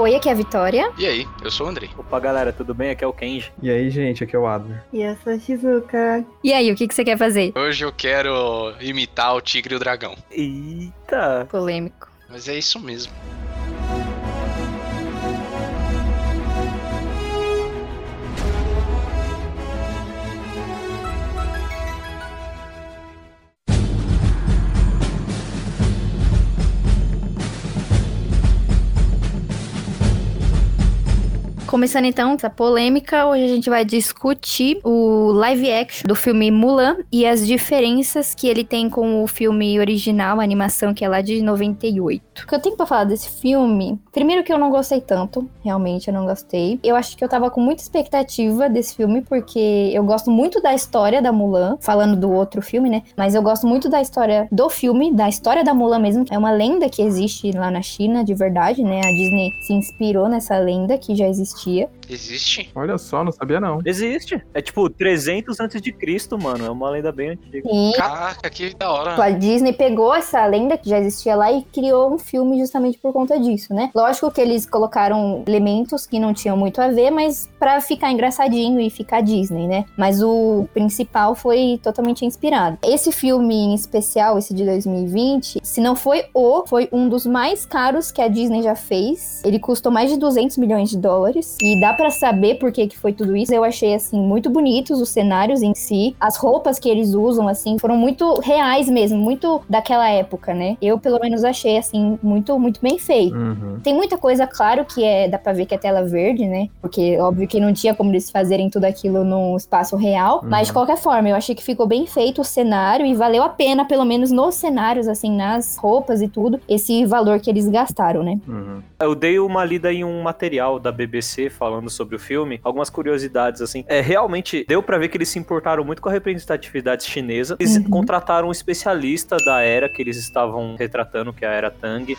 Oi, aqui é a Vitória. E aí, eu sou o Andrei. Opa, galera, tudo bem? Aqui é o Kenji. E aí, gente, aqui é o Adler. E eu sou a Shizuka. E aí, o que, que você quer fazer? Hoje eu quero imitar o tigre e o dragão. Eita! Polêmico. Mas é isso mesmo. Começando então essa polêmica, hoje a gente vai discutir o live action do filme Mulan e as diferenças que ele tem com o filme original, a animação que é lá de 98. O que eu tenho pra falar desse filme, primeiro que eu não gostei tanto, realmente eu não gostei. Eu acho que eu tava com muita expectativa desse filme porque eu gosto muito da história da Mulan, falando do outro filme, né? Mas eu gosto muito da história do filme, da história da Mulan mesmo. É uma lenda que existe lá na China, de verdade, né? A Disney se inspirou nessa lenda que já existia Existe? Olha só, não sabia não. Existe. É tipo 300 antes de Cristo, mano. É uma lenda bem antiga. Caraca, que da hora. a Disney pegou essa lenda que já existia lá e criou um filme justamente por conta disso, né? Lógico que eles colocaram elementos que não tinham muito a ver, mas pra ficar engraçadinho e ficar Disney, né? Mas o principal foi totalmente inspirado. Esse filme em especial, esse de 2020, se não foi o, foi um dos mais caros que a Disney já fez. Ele custou mais de 200 milhões de dólares e dá pra saber por que que foi tudo isso. Eu achei assim muito bonitos os cenários em si, as roupas que eles usam assim foram muito reais mesmo, muito daquela época, né? Eu pelo menos achei assim muito muito bem feito. Uhum. Tem muita coisa, claro, que é dá pra ver que é tela verde, né? Porque óbvio que não tinha como eles fazerem tudo aquilo num espaço real, mas de qualquer forma, eu achei que ficou bem feito o cenário e valeu a pena, pelo menos nos cenários assim, nas roupas e tudo, esse valor que eles gastaram, né? Uhum. Eu dei uma lida em um material da BBC falando sobre o filme, algumas curiosidades assim. É, realmente deu pra ver que eles se importaram muito com a representatividade chinesa. Eles Uhum. contrataram um especialista da era que eles estavam retratando, que é a era Tang.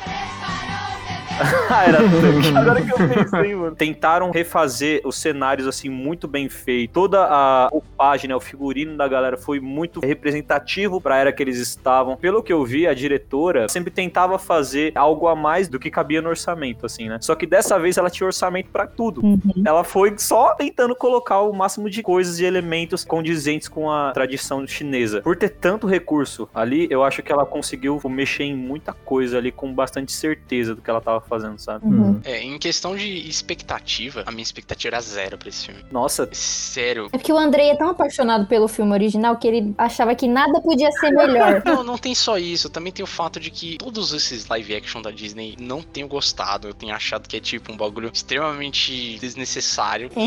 a era. Agora que eu pensei, mano. Tentaram refazer os cenários assim muito bem feito. Toda a roupagem, né, o figurino da galera foi muito representativo pra era que eles estavam. Pelo que eu vi, a diretora sempre tentava fazer algo a mais do que cabia no orçamento, assim, né? Só que dessa vez ela tinha orçamento pra tudo. Uhum. Ela foi só tentando colocar o máximo de coisas e elementos condizentes com a tradição chinesa. Por ter tanto recurso ali, eu acho que ela conseguiu mexer em muita coisa ali com bastante certeza do que ela tava fazendo, sabe? Uhum. É, em questão de expectativa, a minha expectativa era zero pra esse filme. Nossa, Sério. É porque o Andrei é tão apaixonado pelo filme original que ele achava que nada podia ser melhor. Não, não tem só isso, também tem o fato de que todos esses live action da Disney não tenho gostado. Eu tenho achado que é tipo um bagulho extremamente desnecessário.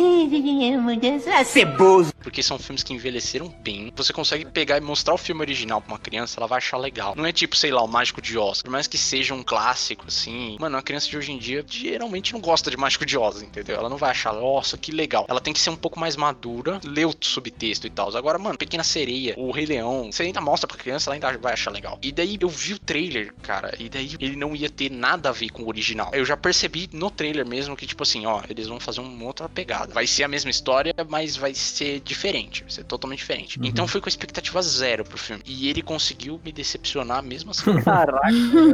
Porque são filmes que envelheceram bem. Você consegue pegar e mostrar o filme original pra uma criança, ela vai achar legal. Não é tipo, sei lá, o Mágico de Oz. Por mais que seja um clássico, assim. Mano, criança de hoje em dia geralmente não gosta de Mágico de Oz, entendeu? Ela não vai achar, nossa, que legal. Ela tem que ser um pouco mais madura, ler o subtexto e tal. Agora, mano, Pequena Sereia, o Rei Leão, você ainda mostra pra criança, ela ainda vai achar legal. E daí eu vi o trailer, cara, e daí ele não ia ter nada a ver com o original. Eu já percebi no trailer mesmo que, tipo assim, ó, eles vão fazer uma outra pegada. Vai ser a mesma história, mas vai ser diferente. Vai ser totalmente diferente. Uhum. Então fui com expectativa zero pro filme. E ele conseguiu me decepcionar mesmo assim. caraca.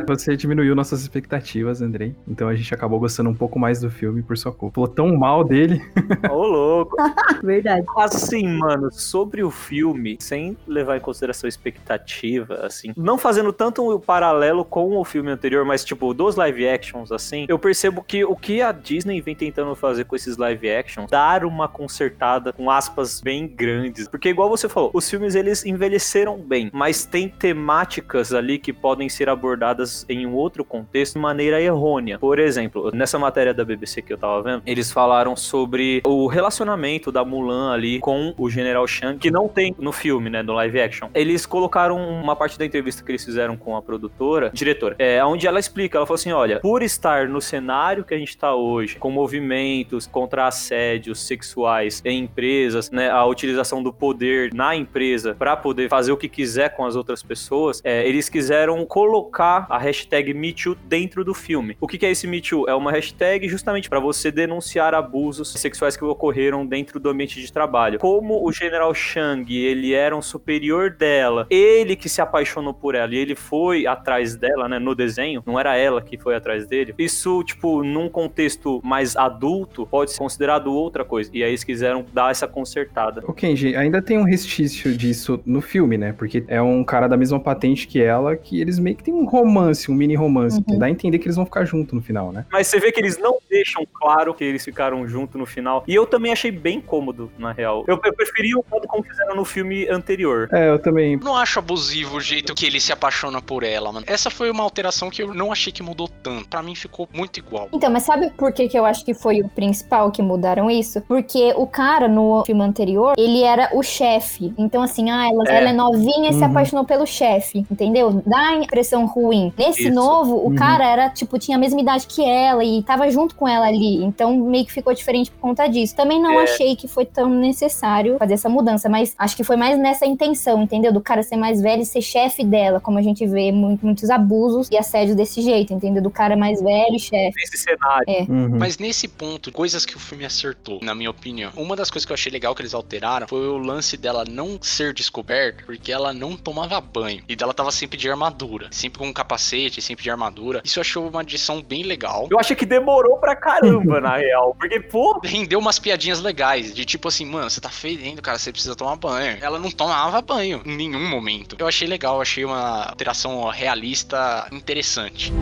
Você diminuiu nossas expectativas, Andrei. Então a gente acabou gostando um pouco mais do filme por sua culpa. Falou tão mal dele. Ô, louco. Verdade. Assim, mano, sobre o filme, sem levar em consideração a expectativa, assim, não fazendo tanto o paralelo com o filme anterior, mas tipo, dos live actions, assim, eu percebo que o que a Disney vem tentando fazer com esses live actions, dar uma consertada com aspas bem grandes. Porque, igual você falou, os filmes eles envelheceram bem, mas tem temáticas ali que podem ser abordadas em um outro contexto de maneira errônea. Por exemplo, nessa matéria da BBC que eu tava vendo, eles falaram sobre o relacionamento da Mulan ali com o General Shang, que não tem no filme, né, no live action. Eles colocaram uma parte da entrevista que eles fizeram com a produtora, diretora, é, onde ela explica, ela falou assim, olha, por estar no cenário que a gente tá hoje, com movimentos contra assédios sexuais em empresas, né, a utilização do poder na empresa para poder fazer o que quiser com as outras pessoas, é, eles quiseram colocar a hashtag MeToo dentro do filme. O que é esse Me Too? É uma hashtag justamente para você denunciar abusos sexuais que ocorreram dentro do ambiente de trabalho. Como o General Shang, ele era um superior dela, ele que se apaixonou por ela e ele foi atrás dela, né, no desenho, não era ela que foi atrás dele. Isso, tipo, num contexto mais adulto, pode ser considerado outra coisa. E aí eles quiseram dar essa consertada. O Kenji, ainda tem um restício disso no filme, né? Porque é um cara da mesma patente que ela, que eles meio que tem um romance, um mini romance. Uhum. que Dá a entender que eles vão ficar juntos no final, né? Mas você vê que eles não deixam claro que eles ficaram juntos no final. E eu também achei bem cômodo, na real. Eu, eu preferia o modo como fizeram no filme anterior. É, eu também. Não acho abusivo o jeito que ele se apaixona por ela, mano. Essa foi uma alteração que eu não achei que mudou tanto. Pra mim ficou muito igual. Então, mas sabe por que, que eu acho que foi o principal que mudaram isso? Porque o cara no filme anterior, ele era o chefe. Então, assim, ah, ela é, ela é novinha e se Uhum. apaixonou pelo chefe, entendeu? Dá a impressão ruim. Nesse Isso. novo, o Uhum. cara era, tipo, tinha mesma idade que ela e tava junto com ela ali. Então, meio que ficou diferente por conta disso. Também não É. achei que foi tão necessário fazer essa mudança, mas acho que foi mais nessa intenção, entendeu? Do cara ser mais velho e ser chefe dela, como a gente vê muito- muitos abusos e assédio desse jeito, entendeu? Do cara mais velho e chefe. Nesse cenário. Uhum. Mas nesse ponto, coisas que o filme acertou, na minha opinião. Uma das coisas que eu achei legal que eles alteraram foi o lance dela não ser descoberta, porque ela não tomava banho. E dela tava sempre de armadura. Sempre com um capacete, sempre de armadura. Isso eu achei uma adição bem legal. Eu achei que demorou pra caramba, na real. Porque, pô, Rendeu umas piadinhas legais, de tipo assim, mano, você tá fedendo, cara, você precisa tomar banho. Ela não tomava banho em nenhum momento. Eu achei legal, achei uma alteração realista interessante.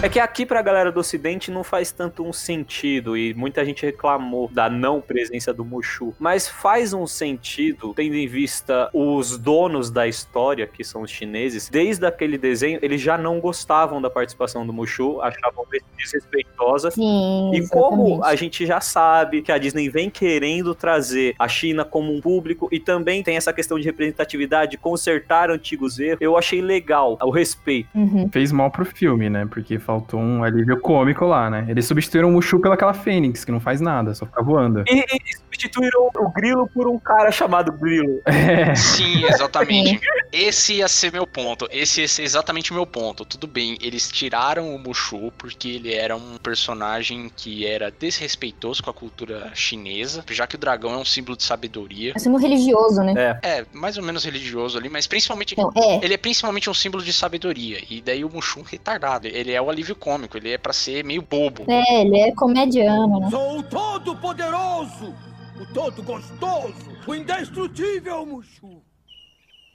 É que aqui pra galera do ocidente não faz tanto um sentido e muita gente reclamou da não presença do Mushu, mas faz um sentido tendo em vista os donos da história, que são os chineses, desde aquele desenho eles já não gostavam da participação do Mushu, achavam desrespeitosa. Sim, E como a gente já sabe que a Disney vem querendo trazer a China como um público e também tem essa questão de representatividade, consertar antigos erros, eu achei legal o respeito. Uhum. Fez mal pro filme, né? Porque faltou um alívio cômico lá, né? Eles substituíram o Mushu pelaquela Fênix, que não faz nada, só fica voando. E, e substituíram o Grilo por um cara chamado Grilo. É. Sim, exatamente. Esse ia ser meu ponto. Esse ia ser exatamente o meu ponto. Tudo bem, eles tiraram o Mushu porque ele era um personagem que era desrespeitoso com a cultura chinesa, já que o dragão é um símbolo de sabedoria. É um símbolo religioso, né? É. É, mais ou menos religioso ali, mas principalmente. Não, é. Ele é principalmente um símbolo de sabedoria. E daí o Mushu é retardado. Ele é o alívio cômico, ele é pra ser meio bobo. É, ele é comediano, né? Sou o Todo-Poderoso, o Todo-Gostoso, o Indestrutível Mushu.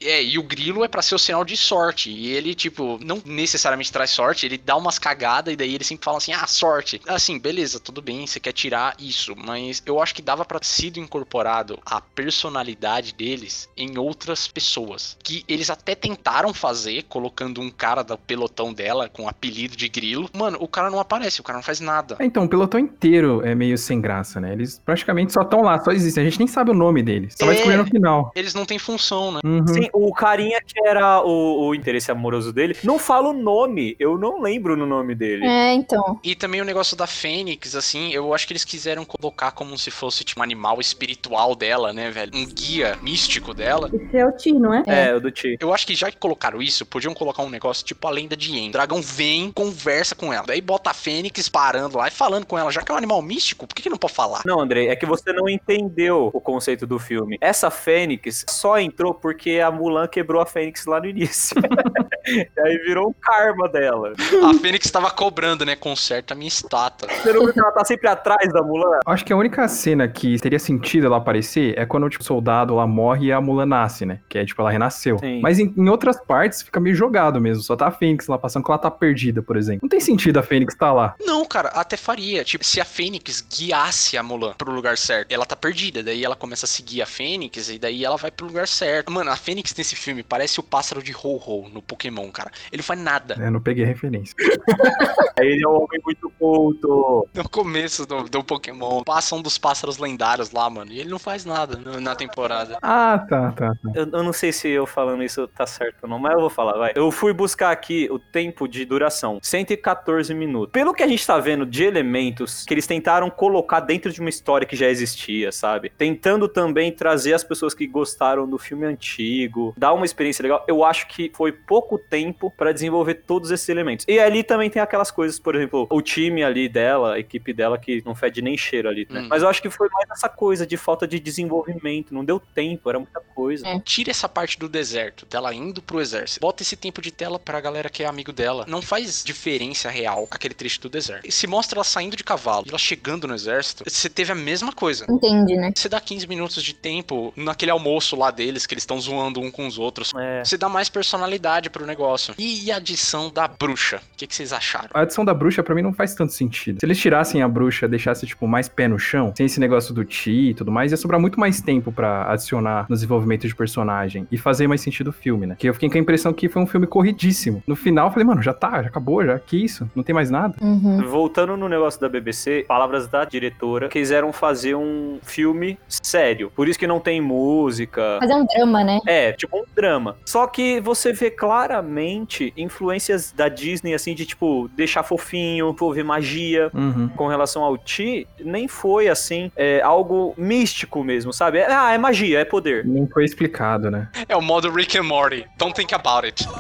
É, e o grilo é pra ser o sinal de sorte. E ele, tipo, não necessariamente traz sorte, ele dá umas cagadas e daí ele sempre fala assim: ah, sorte. Assim, beleza, tudo bem, você quer tirar isso. Mas eu acho que dava pra ter sido incorporado a personalidade deles em outras pessoas. Que eles até tentaram fazer, colocando um cara do pelotão dela com o apelido de grilo. Mano, o cara não aparece, o cara não faz nada. Ah, Então, o pelotão inteiro é meio sem graça, né? Eles praticamente só estão lá, só existem. A gente nem sabe o nome deles. Só vai É. descobrir no final. Eles não têm função, né? Uhum. Sim, o carinha que era o, o interesse amoroso dele, não fala o nome. Eu não lembro no nome dele. É, então. E também o negócio da Fênix, assim, eu acho que eles quiseram colocar como se fosse tipo um animal espiritual dela, né, velho? Um guia místico dela. Esse é o Ti, não é? É, o do Ti. Eu acho que já que colocaram isso, podiam colocar um negócio tipo a lenda de Yen. O dragão vem, conversa com ela. Daí bota a Fênix parando lá e falando com ela. Já que é um animal místico, por que, que não pode falar? Não, Andrei, é que você não entendeu o conceito do filme. Essa Fênix só entrou porque a Mulan quebrou a Fênix lá no início. e aí virou um karma dela. A Fênix tava cobrando, né? Conserta a minha estátua. Você não viu que ela tá sempre atrás da Mulan? Acho que a única cena que teria sentido ela aparecer é quando tipo, o soldado lá morre e a Mulan nasce, né? Que é tipo, ela renasceu. Sim. Mas em, em outras partes fica meio jogado mesmo. Só tá a Fênix lá passando que ela tá perdida, por exemplo. Não tem sentido a Fênix tá lá. Não, cara, até faria. Tipo, se a Fênix guiasse a Mulan pro lugar certo, ela tá perdida. Daí ela começa a seguir a Fênix e daí ela vai pro lugar certo. Mano, a Fênix nesse filme parece o pássaro de Ho-Ho no Pokémon. Cara. Ele não faz nada. Eu não peguei referência. Ele é um homem muito culto. No começo do, do Pokémon, passa um dos pássaros lendários lá, mano. E ele não faz nada no- na temporada. Ah, tá, tá, tá. Eu, eu não sei se eu falando isso tá certo ou não, mas eu vou falar, vai. Eu fui buscar aqui o tempo de duração, 114 minutos. Pelo que a gente tá vendo de elementos que eles tentaram colocar dentro de uma história que já existia, sabe? Tentando também trazer as pessoas que gostaram do filme antigo, dar uma experiência legal. Eu acho que foi pouco tempo pra desenvolver todos esses elementos. E ali também tem aquelas coisas, por exemplo, o time ali dela, a equipe dela que não fede nem cheiro ali, né? Hum. Mas eu acho que foi mais essa coisa de falta de desenvolvimento, não deu tempo, era muita coisa. É. Tira essa parte do deserto, dela indo pro exército. Bota esse tempo de tela pra galera que é amigo dela. Não faz diferença real aquele trecho do deserto. E se mostra ela saindo de cavalo e ela chegando no exército, você teve a mesma coisa. Entende, né? Você dá 15 minutos de tempo naquele almoço lá deles, que eles estão zoando um com os outros. É. Você dá mais personalidade pro negócio. E a adição da bruxa? O que, que vocês acharam? A adição da bruxa pra mim não faz tanto sentido. Se eles tirassem a bruxa, deixassem tipo mais pé no chão, sem esse negócio do ti e tudo mais, ia sobrar muito mais tempo pra adicionar no desenvolvimento de personagem e fazer mais sentido o filme, né? Que eu fiquei com a impressão que foi um filme corridíssimo. No final eu falei, mano, já tá, já acabou, já que isso? Não tem mais nada? Uhum. Voltando no negócio da BBC, palavras da diretora, quiseram fazer um filme sério. Por isso que não tem música. Fazer um drama, né? É, tipo um drama. Só que você vê claramente influências da Disney, assim, de tipo, deixar fofinho, envolver magia. Uhum. Com relação ao Ti, nem foi assim, é, algo místico mesmo, sabe? É- ah, é magia, é poder. Nem foi explicado, né? É o modo Rick and Morty. Don't think about it.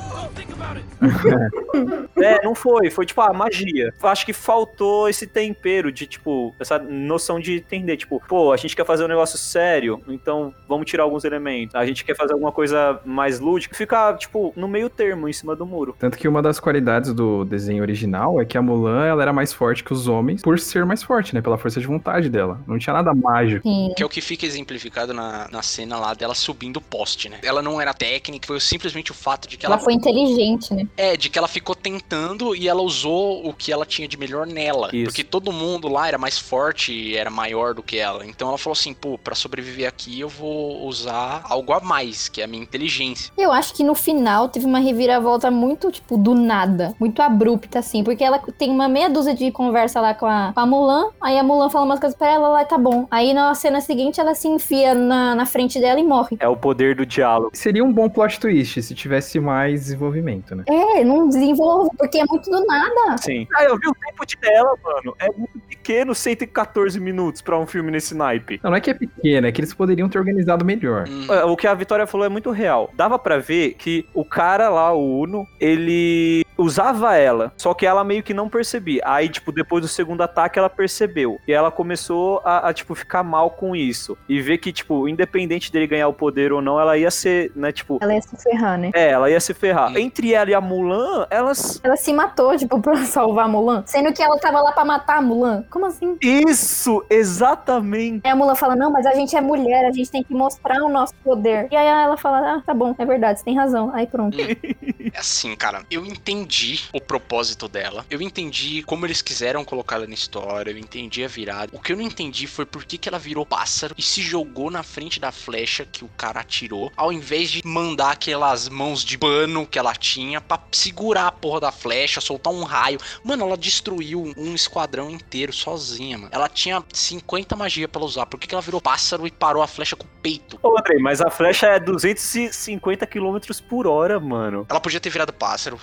É, não foi. Foi tipo, ah, magia. Acho que faltou esse tempero de, tipo, essa noção de entender, tipo, pô, a gente quer fazer um negócio sério, então vamos tirar alguns elementos. A gente quer fazer alguma coisa mais lúdica. Fica, tipo, no meio termo, em cima do muro. Tanto que uma das qualidades do desenho original é que a Mulan ela era mais forte que os homens por ser mais forte, né? Pela força de vontade dela. Não tinha nada mágico. Sim. Que é o que fica exemplificado na, na cena lá dela subindo o poste, né? Ela não era técnica, foi simplesmente o fato de que ela, Ela foi inteligente, né? É, de que ela ficou tentando e ela usou o que ela tinha de melhor nela. Isso. Porque todo mundo lá era mais forte e era maior do que ela. Então ela falou assim, pô, pra sobreviver aqui eu vou usar algo a mais, que é a minha inteligência. Eu acho que no final teve uma reviravolta muito, tipo, do nada. Muito abrupta, assim. Porque ela tem uma meia dúzia de conversa lá com a, com a Mulan. Aí a Mulan fala umas coisas pra ela, lá tá bom. Aí na cena seguinte ela se enfia na, na frente dela e morre. É o poder do diálogo. Seria um bom plot twist se tivesse mais desenvolvimento, né? É, não desenvolve, porque é muito do nada. Sim. Ah, eu vi o tempo de tela, mano. É muito pequeno, 114 minutos pra um filme nesse naipe. Não, não é que é pequena, é que eles poderiam ter organizado melhor. Hum, É, O que a Vitória falou é muito real. Dava pra ver que o cara lá, o Uno, ele usava ela, só que ela meio que não percebia. Aí, tipo, depois do segundo ataque, ela percebeu. E ela começou a, a, tipo, ficar mal com isso. E ver que, tipo, independente dele ganhar o poder ou não, ela ia ser, né, tipo... Ela ia se ferrar, né? É, ela ia se ferrar. Sim. Entre ela e a Mulan, elas... Ela se matou, tipo, pra salvar a Mulan. Sendo que ela tava lá pra matar a Mulan. Como assim? Isso! Exatamente! Aí a Mulan fala, não, mas a gente é mulher, a gente tem que mostrar o nosso poder. E aí ela fala, ah, tá bom, é verdade, você tem razão. Aí pronto. É assim, cara, eu entendi o propósito dela. Eu entendi como eles quiseram colocar ela na história. Eu entendi a virada. O que eu não entendi foi por que, que ela virou pássaro e se jogou na frente da flecha que o cara atirou, ao invés de mandar aquelas mãos de pano que ela tinha pra segurar a porra da flecha, soltar um raio. Mano, ela destruiu um esquadrão inteiro sozinha, mano. Ela tinha 50 magia pra ela usar. Por que, que ela virou pássaro e parou a flecha com o peito? Ô, Andrei, mas a flecha é 250 km por hora, mano. Ela podia ter virado pássaro,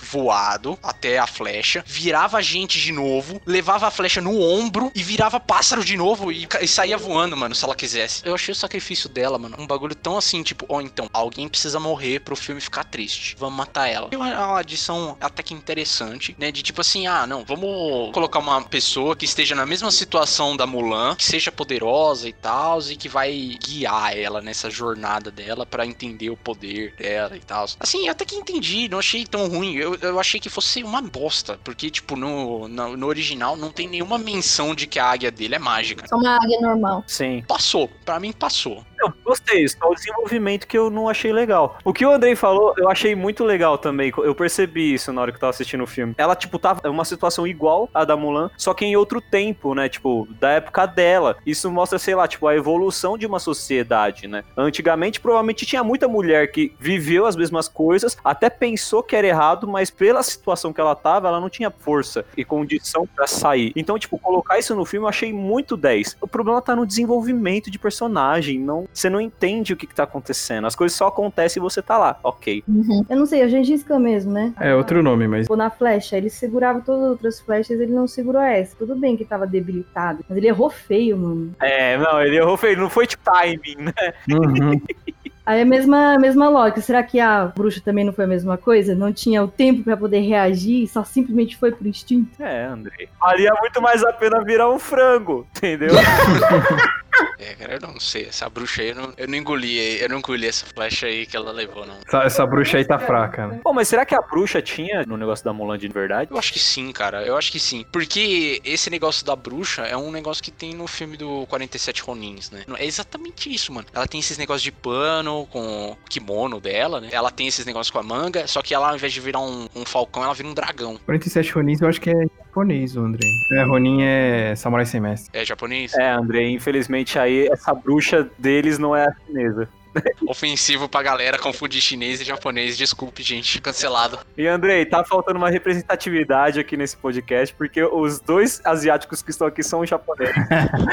até a flecha, virava a gente de novo, levava a flecha no ombro e virava pássaro de novo e, e saía voando, mano, se ela quisesse. Eu achei o sacrifício dela, mano, um bagulho tão assim, tipo, ó, então, alguém precisa morrer pro filme ficar triste. Vamos matar ela. É uma adição até que interessante, né? De tipo assim, ah, não, vamos colocar uma pessoa que esteja na mesma situação da Mulan, que seja poderosa e tal, e que vai guiar ela nessa jornada dela pra entender o poder dela e tal. Assim, até que entendi, não achei tão ruim. Eu, eu achei que fosse uma bosta, porque, tipo, no, no, no original não tem nenhuma menção de que a águia dele é mágica. Só uma águia normal. Sim. Passou, pra mim passou. Eu gostei, só o desenvolvimento que eu não achei legal. O que o Andrei falou, eu achei muito legal também. Eu percebi isso na hora que eu tava assistindo o filme. Ela, tipo, tava em uma situação igual à da Mulan, só que em outro tempo, né? Tipo, da época dela. Isso mostra, sei lá, tipo, a evolução de uma sociedade, né? Antigamente, provavelmente tinha muita mulher que viveu as mesmas coisas, até pensou que era errado, mas pela situação que ela tava, ela não tinha força e condição pra sair. Então, tipo, colocar isso no filme eu achei muito 10. O problema tá no desenvolvimento de personagem, não, você não entende o que, que tá acontecendo. As coisas só acontecem e você tá lá, ok. Uhum. Eu não sei, a Gengis Khan mesmo, né? É outro nome, mas. Tipo, na flecha, ele segurava todas as outras flechas, ele não segurou essa. Tudo bem que tava debilitado, mas ele errou feio, mano. É, não, ele errou feio, não foi tipo timing, né? Uhum. Aí é a mesma, mesma lógica. Será que a bruxa também não foi a mesma coisa? Não tinha o tempo pra poder reagir, só simplesmente foi por instinto? É, Andrei. Valia muito mais a pena virar um frango, entendeu? É, cara, eu não sei. Essa bruxa aí, eu não, eu não engoli, eu não engoli essa flecha aí que ela levou, não. Essa, essa bruxa aí tá fraca, né? Pô, mas será que a bruxa tinha no negócio da Mulan de verdade? Eu acho que sim, cara. Eu acho que sim. Porque esse negócio da bruxa é um negócio que tem no filme do 47 Ronins, né? É exatamente isso, mano. Ela tem esses negócios de pano com o kimono dela, né? Ela tem esses negócios com a manga, só que ela, ao invés de virar um, um falcão, ela vira um dragão. 47 Ronins eu acho que é japonês, o Andrei. É, Ronin é samurai sem mestre. É japonês? É, Andrei, infelizmente aí essa bruxa deles não é a chinesa. Ofensivo pra galera confundir chinês e japonês. Desculpe, gente. Cancelado. E Andrei, tá faltando uma representatividade aqui nesse podcast, porque os dois asiáticos que estão aqui são japoneses.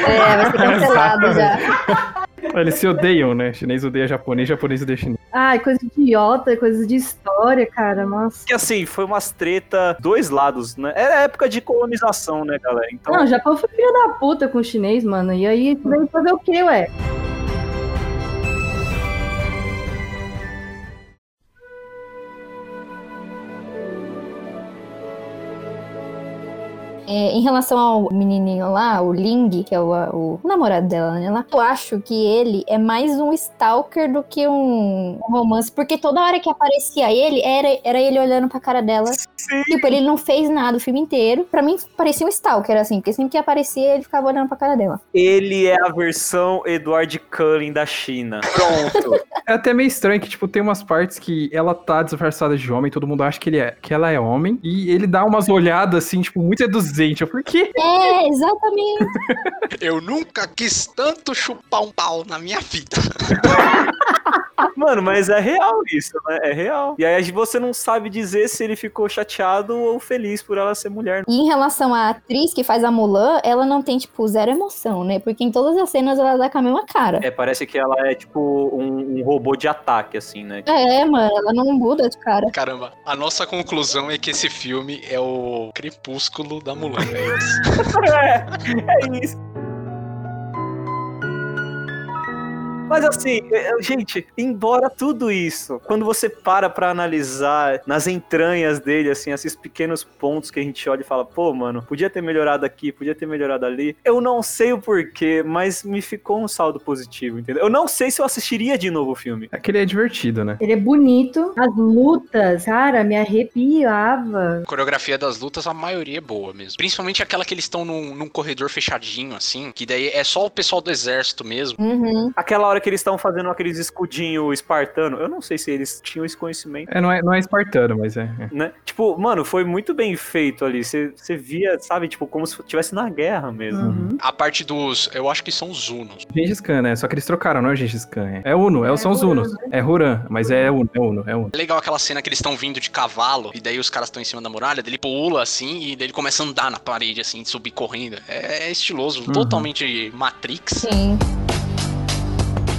É, vai ser cancelado já. Eles se odeiam, né? Chinês odeia japonês, japonês odeia chinês. Ai, coisa idiota, coisa de história, cara. Nossa. Que assim, foi umas treta, dois lados, né? Era época de colonização, né, galera? Então, Não, o Japão foi filho da puta com o chinês, mano. E aí veio fazer o quê, ué? É, em relação ao menininho lá, o Ling, que é o, o namorado dela, né? Lá, eu acho que ele é mais um stalker do que um romance, porque toda hora que aparecia ele, era, era ele olhando pra cara dela. Sim. Tipo, ele não fez nada o filme inteiro. Pra mim, parecia um stalker, assim, porque sempre que aparecia, ele ficava olhando pra cara dela. Ele é a versão Edward Cullen da China. Pronto. É até meio estranho que, tipo, tem umas partes que ela tá disfarçada de homem, todo mundo acha que, ele é, que ela é homem, e ele dá umas olhadas, assim, tipo, muito seduzente. Eu falei, que? É, exatamente. Eu nunca quis tanto chupar um pau na minha vida. Mano, mas é real isso, né? É real. E aí você não sabe dizer se ele ficou chateado ou feliz por ela ser mulher. E em relação à atriz que faz a Mulan, ela não tem, tipo, zero emoção, né? Porque em todas as cenas ela dá com a mesma cara. É, parece que ela é tipo um, um robô de ataque, assim, né? É, mano, ela não muda de cara. Caramba, a nossa conclusão é que esse filme é o crepúsculo da Mulan. É isso. é, é isso. Mas assim, é, é, gente, embora tudo isso, quando você para pra analisar nas entranhas dele, assim, esses pequenos pontos que a gente olha e fala, pô, mano, podia ter melhorado aqui, podia ter melhorado ali. Eu não sei o porquê, mas me ficou um saldo positivo, entendeu? Eu não sei se eu assistiria de novo o filme. É que ele é divertido, né? Ele é bonito. As lutas, cara, me arrepiava. A coreografia das lutas, a maioria é boa mesmo. Principalmente aquela que eles estão num, num corredor fechadinho, assim, que daí é só o pessoal do exército mesmo. Uhum. Aquela hora que eles estão fazendo aqueles escudinho espartano, eu não sei se eles tinham esse conhecimento. É, não é, não é espartano, mas é. é. Né? Tipo, mano, foi muito bem feito ali. Você via, sabe, tipo, como se estivesse na guerra mesmo. Uhum. A parte dos. Eu acho que são os Unos. Gengis Khan, né? Só que eles trocaram, não é Gengis Khan. É, é Uno, é, são os Unos. É Huran, mas é Uno, é Uno, é Uno. É legal aquela cena que eles estão vindo de cavalo, e daí os caras estão em cima da muralha, daí ele pula assim, e daí ele começa a andar na parede, assim, subir correndo. É, é estiloso, Uhum. totalmente Matrix. Sim.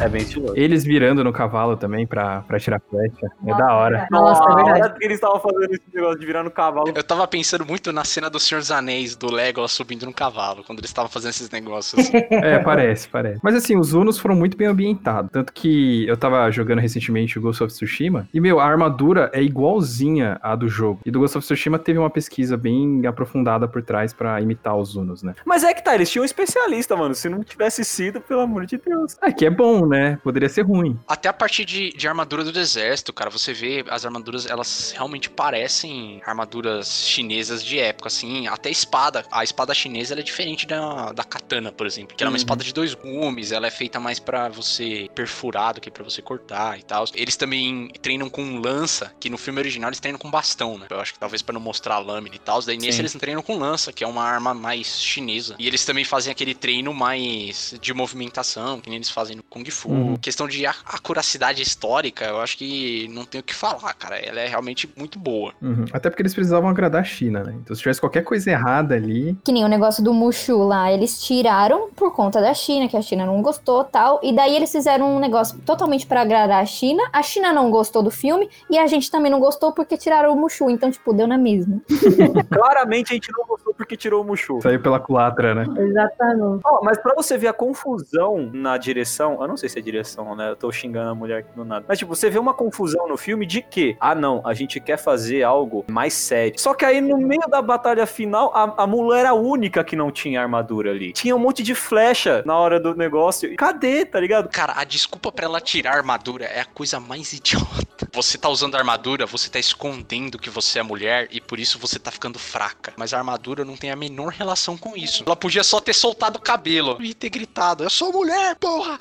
É bem estiloso. Eles virando no cavalo também pra, pra tirar flecha. É da hora. Nossa, é verdade. hora que eles estavam fazendo esse negócio de virar no cavalo. Eu tava pensando muito na cena do Senhor dos Anéis, do Legolas subindo no cavalo, quando eles estavam fazendo esses negócios. É, parece, parece. Mas assim, os Unos foram muito bem ambientados. Tanto que eu tava jogando recentemente o Ghost of Tsushima. E, meu, a armadura é igualzinha à do jogo. E do Ghost of Tsushima teve uma pesquisa bem aprofundada por trás pra imitar os Unos, né? Mas é que tá, eles tinham um especialista, mano. Se não tivesse sido, pelo amor de Deus. É que é bom, né? Poderia ser ruim. Até a parte de, de armadura do exército, cara, você vê as armaduras, elas realmente parecem armaduras chinesas de época, assim, até espada. A espada chinesa é diferente da, da katana, por exemplo, que ela é uma Uhum. espada de dois gumes, ela é feita mais pra você perfurar do que pra você cortar e tal. Eles também treinam com lança, que no filme original eles treinam com bastão, né? Eu acho que talvez pra não mostrar a lâmina e tal. Daí nesse Sim. eles treinam com lança, que é uma arma mais chinesa. E eles também fazem aquele treino mais de movimentação, que nem eles fazem no Kung Fu. Uhum. Questão de a- acuracidade histórica, eu acho que não tem o que falar, cara. Ela é realmente muito boa. Uhum. Até porque eles precisavam agradar a China, né? Então se tivesse qualquer coisa errada ali. Que nem o negócio do Mushu lá, eles tiraram por conta da China, que a China não gostou tal. E daí eles fizeram um negócio totalmente pra agradar a China. A China não gostou do filme e a gente também não gostou porque tiraram o Mushu. Então, tipo, deu na mesma. Claramente a gente não gostou porque tirou o Mushu. Saiu pela culatra, né? Exatamente. Ó, mas pra você ver a confusão na direção, eu não sei se é direção, né? Eu tô xingando a mulher aqui do nada. Mas, tipo, você vê uma confusão no filme de que, ah, não, a gente quer fazer algo mais sério. Só que aí, no meio da batalha final, a, a mulher era a única que não tinha armadura ali. Tinha um monte de flecha na hora do negócio. Cadê, tá ligado? Cara, a desculpa pra ela tirar a armadura é a coisa mais idiota. Você tá usando a armadura, você tá escondendo que você é mulher e por isso você tá ficando fraca. Mas a armadura não tem a menor relação com isso. Ela podia só ter soltado o cabelo e ter gritado: Eu sou mulher, porra!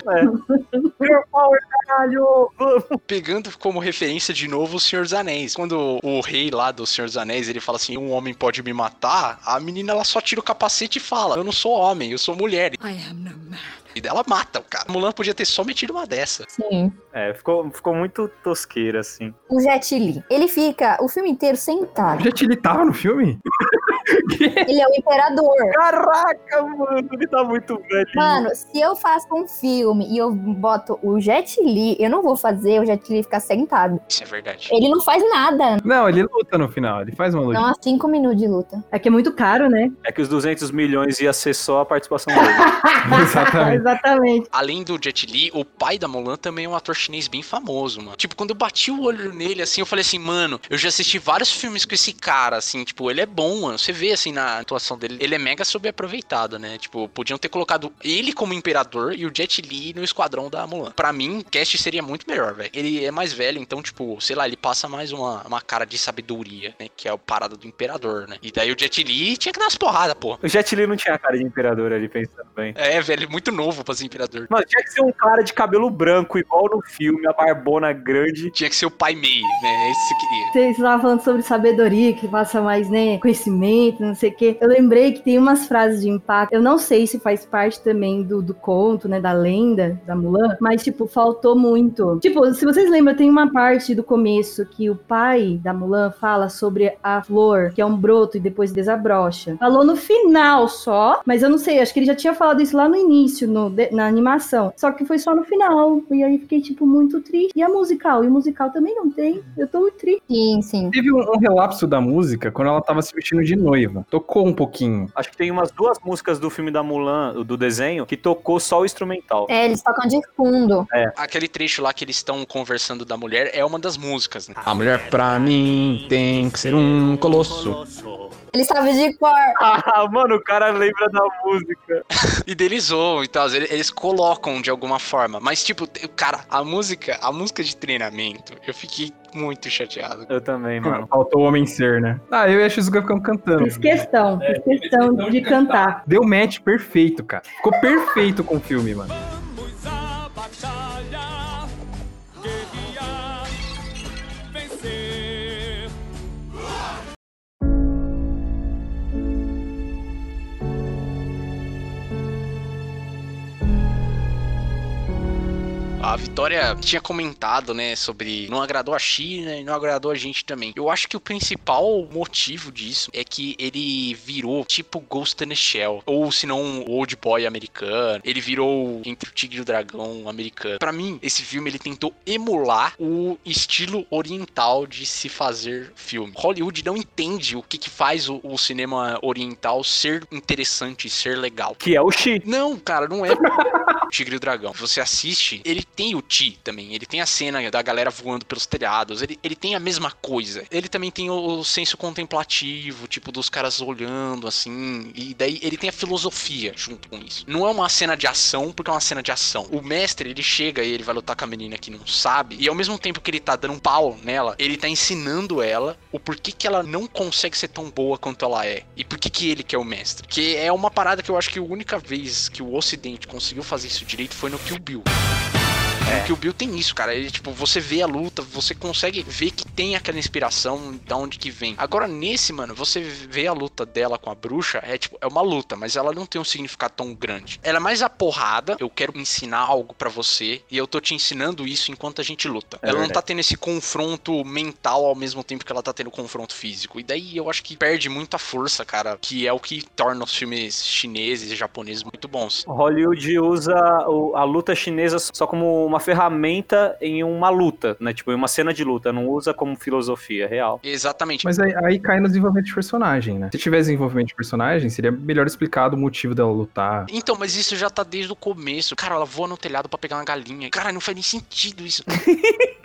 Girl power, caralho! Pegando como referência de novo o Senhor dos Anéis. Quando o rei lá do Senhor dos Anéis ele fala assim: Um homem pode me matar, a menina ela só tira o capacete e fala: Eu não sou homem, eu sou mulher. I am no man. E ela mata o cara. Mulan podia ter só metido uma dessa. Sim. É, ficou, ficou muito tosqueira, assim. O Jet Li, ele fica o filme inteiro O sentado. Jet Li tava no filme? Ele é o imperador. Caraca, mano, ele tá muito velho. Mano, se eu faço um filme e eu boto o Jet Li, eu não vou fazer o Jet Li ficar sentado. Isso é verdade. Ele não faz nada. Não, ele luta no final, ele faz uma luta. Não há cinco minutos de luta. É que é muito caro, né? É que os 200 milhões ia ser só a participação dele. Exatamente. Exatamente. Além do Jet Li, o pai da Mulan também é um ator chinês bem famoso, mano. Tipo, quando eu bati o olho nele, assim, eu falei assim, mano, eu já assisti vários filmes com esse cara, assim, tipo, ele é bom, mano. Você vê, assim, na atuação dele, ele é mega subaproveitado, né? Tipo, podiam ter colocado ele como imperador e o Jet Li no esquadrão da Mulan. Pra mim, Cast seria muito melhor, velho. Ele é mais velho, então, tipo, sei lá, ele passa mais uma, uma cara de sabedoria, né? Que é o parada do imperador, né? E daí o Jet Li tinha que dar umas porradas, pô. o Jet Li não tinha cara de imperador ali, pensando bem. É, velho, muito novo pra ser imperador. Mas tinha que ser um cara de cabelo branco, igual no filme, a barbona grande. Tinha que ser o pai Mei, né? Esse que eu queria. Vocês estavam falando sobre sabedoria, que passa mais, né, conhecimento, não sei o quê. Eu lembrei que tem umas frases de impacto. Eu não sei se faz parte também do, do conto, né, da lenda da Mulan, mas, tipo, faltou muito. Tipo, se vocês lembram, tem uma parte do começo que o pai da Mulan fala sobre a flor, que é um broto e depois desabrocha. Falou no final só, mas eu não sei, acho que ele já tinha falado isso lá no início, no, na animação. Só que foi só no final. E aí fiquei, tipo, muito triste. E a musical? E o musical também não tem. Eu tô muito triste. Sim, sim. Teve um, um relapso da música quando ela tava se vestindo de noiva. Tocou um pouquinho. Acho que tem umas duas músicas do filme da Mulan, do desenho, que tocou só o instrumental. É, eles tocam de fundo. Aquele trecho lá que eles estão conversando da mulher é uma das músicas, né? A mulher pra mim tem que ser um colosso. Eles sabem de cor. Ah, mano, o cara lembra da música. E deles zoam e tal, eles, colocam de alguma forma. Mas, tipo, cara, a música, a música de treinamento, eu fiquei muito chateado. Eu também, mano. Faltou o homem ser, né? Ah, eu e a Shizuka ficamos cantando. Fiz questão, fiz questão de cantar. Deu match perfeito, cara. Ficou perfeito com o filme, mano. A Vitória tinha comentado, né, sobre não agradou a China e não agradou a gente também. Eu acho que o principal motivo disso é que ele virou tipo Ghost in the Shell, ou se não Old Boy americano. Ele virou entre o Tigre e o Dragão americano. Pra mim, esse filme ele tentou emular o estilo oriental de se fazer filme. Hollywood não entende o que que faz o, o cinema oriental ser interessante, ser legal. Que é o Xi. Não, cara, não é. Tigre e o Dragão. Você assiste, ele tem o Ti também. Ele tem a cena da galera voando pelos telhados. Ele, ele tem a mesma coisa. Ele também tem o, o senso contemplativo, tipo, dos caras olhando assim. E daí ele tem a filosofia junto com isso. Não é uma cena de ação, porque é uma cena de ação. O mestre, ele chega e ele vai lutar com a menina que não sabe. E ao mesmo tempo que ele tá dando um pau nela, ele tá ensinando ela o porquê que ela não consegue ser tão boa quanto ela é. E por que que ele que é o mestre. Que é uma parada que eu acho que a única vez que o Ocidente conseguiu fazer isso direito foi no Kill Bill. É. Porque o Bill tem isso, cara. Ele, tipo, você vê a luta, você consegue ver que tem aquela inspiração da onde que vem. Agora, nesse, mano, você vê a luta dela com a bruxa, é tipo, é uma luta, mas ela não tem um significado tão grande. Ela é mais a porrada, eu quero ensinar algo pra você, e eu tô te ensinando isso enquanto a gente luta. É ela não verdade. tá tendo esse confronto mental ao mesmo tempo que ela tá tendo confronto físico. E daí eu acho que perde muita força, cara, que é o que torna os filmes chineses e japoneses muito bons. Hollywood usa a luta chinesa só como uma ferramenta em uma luta, né? Tipo, em uma cena de luta, não usa como filosofia real. Exatamente. Mas aí, aí cai no desenvolvimento de personagem, né? Se tivesse desenvolvimento de personagem, seria melhor explicado o motivo dela lutar. Então, mas isso já tá desde o começo. Cara, ela voa no telhado pra pegar uma galinha. Cara, não faz nem sentido isso.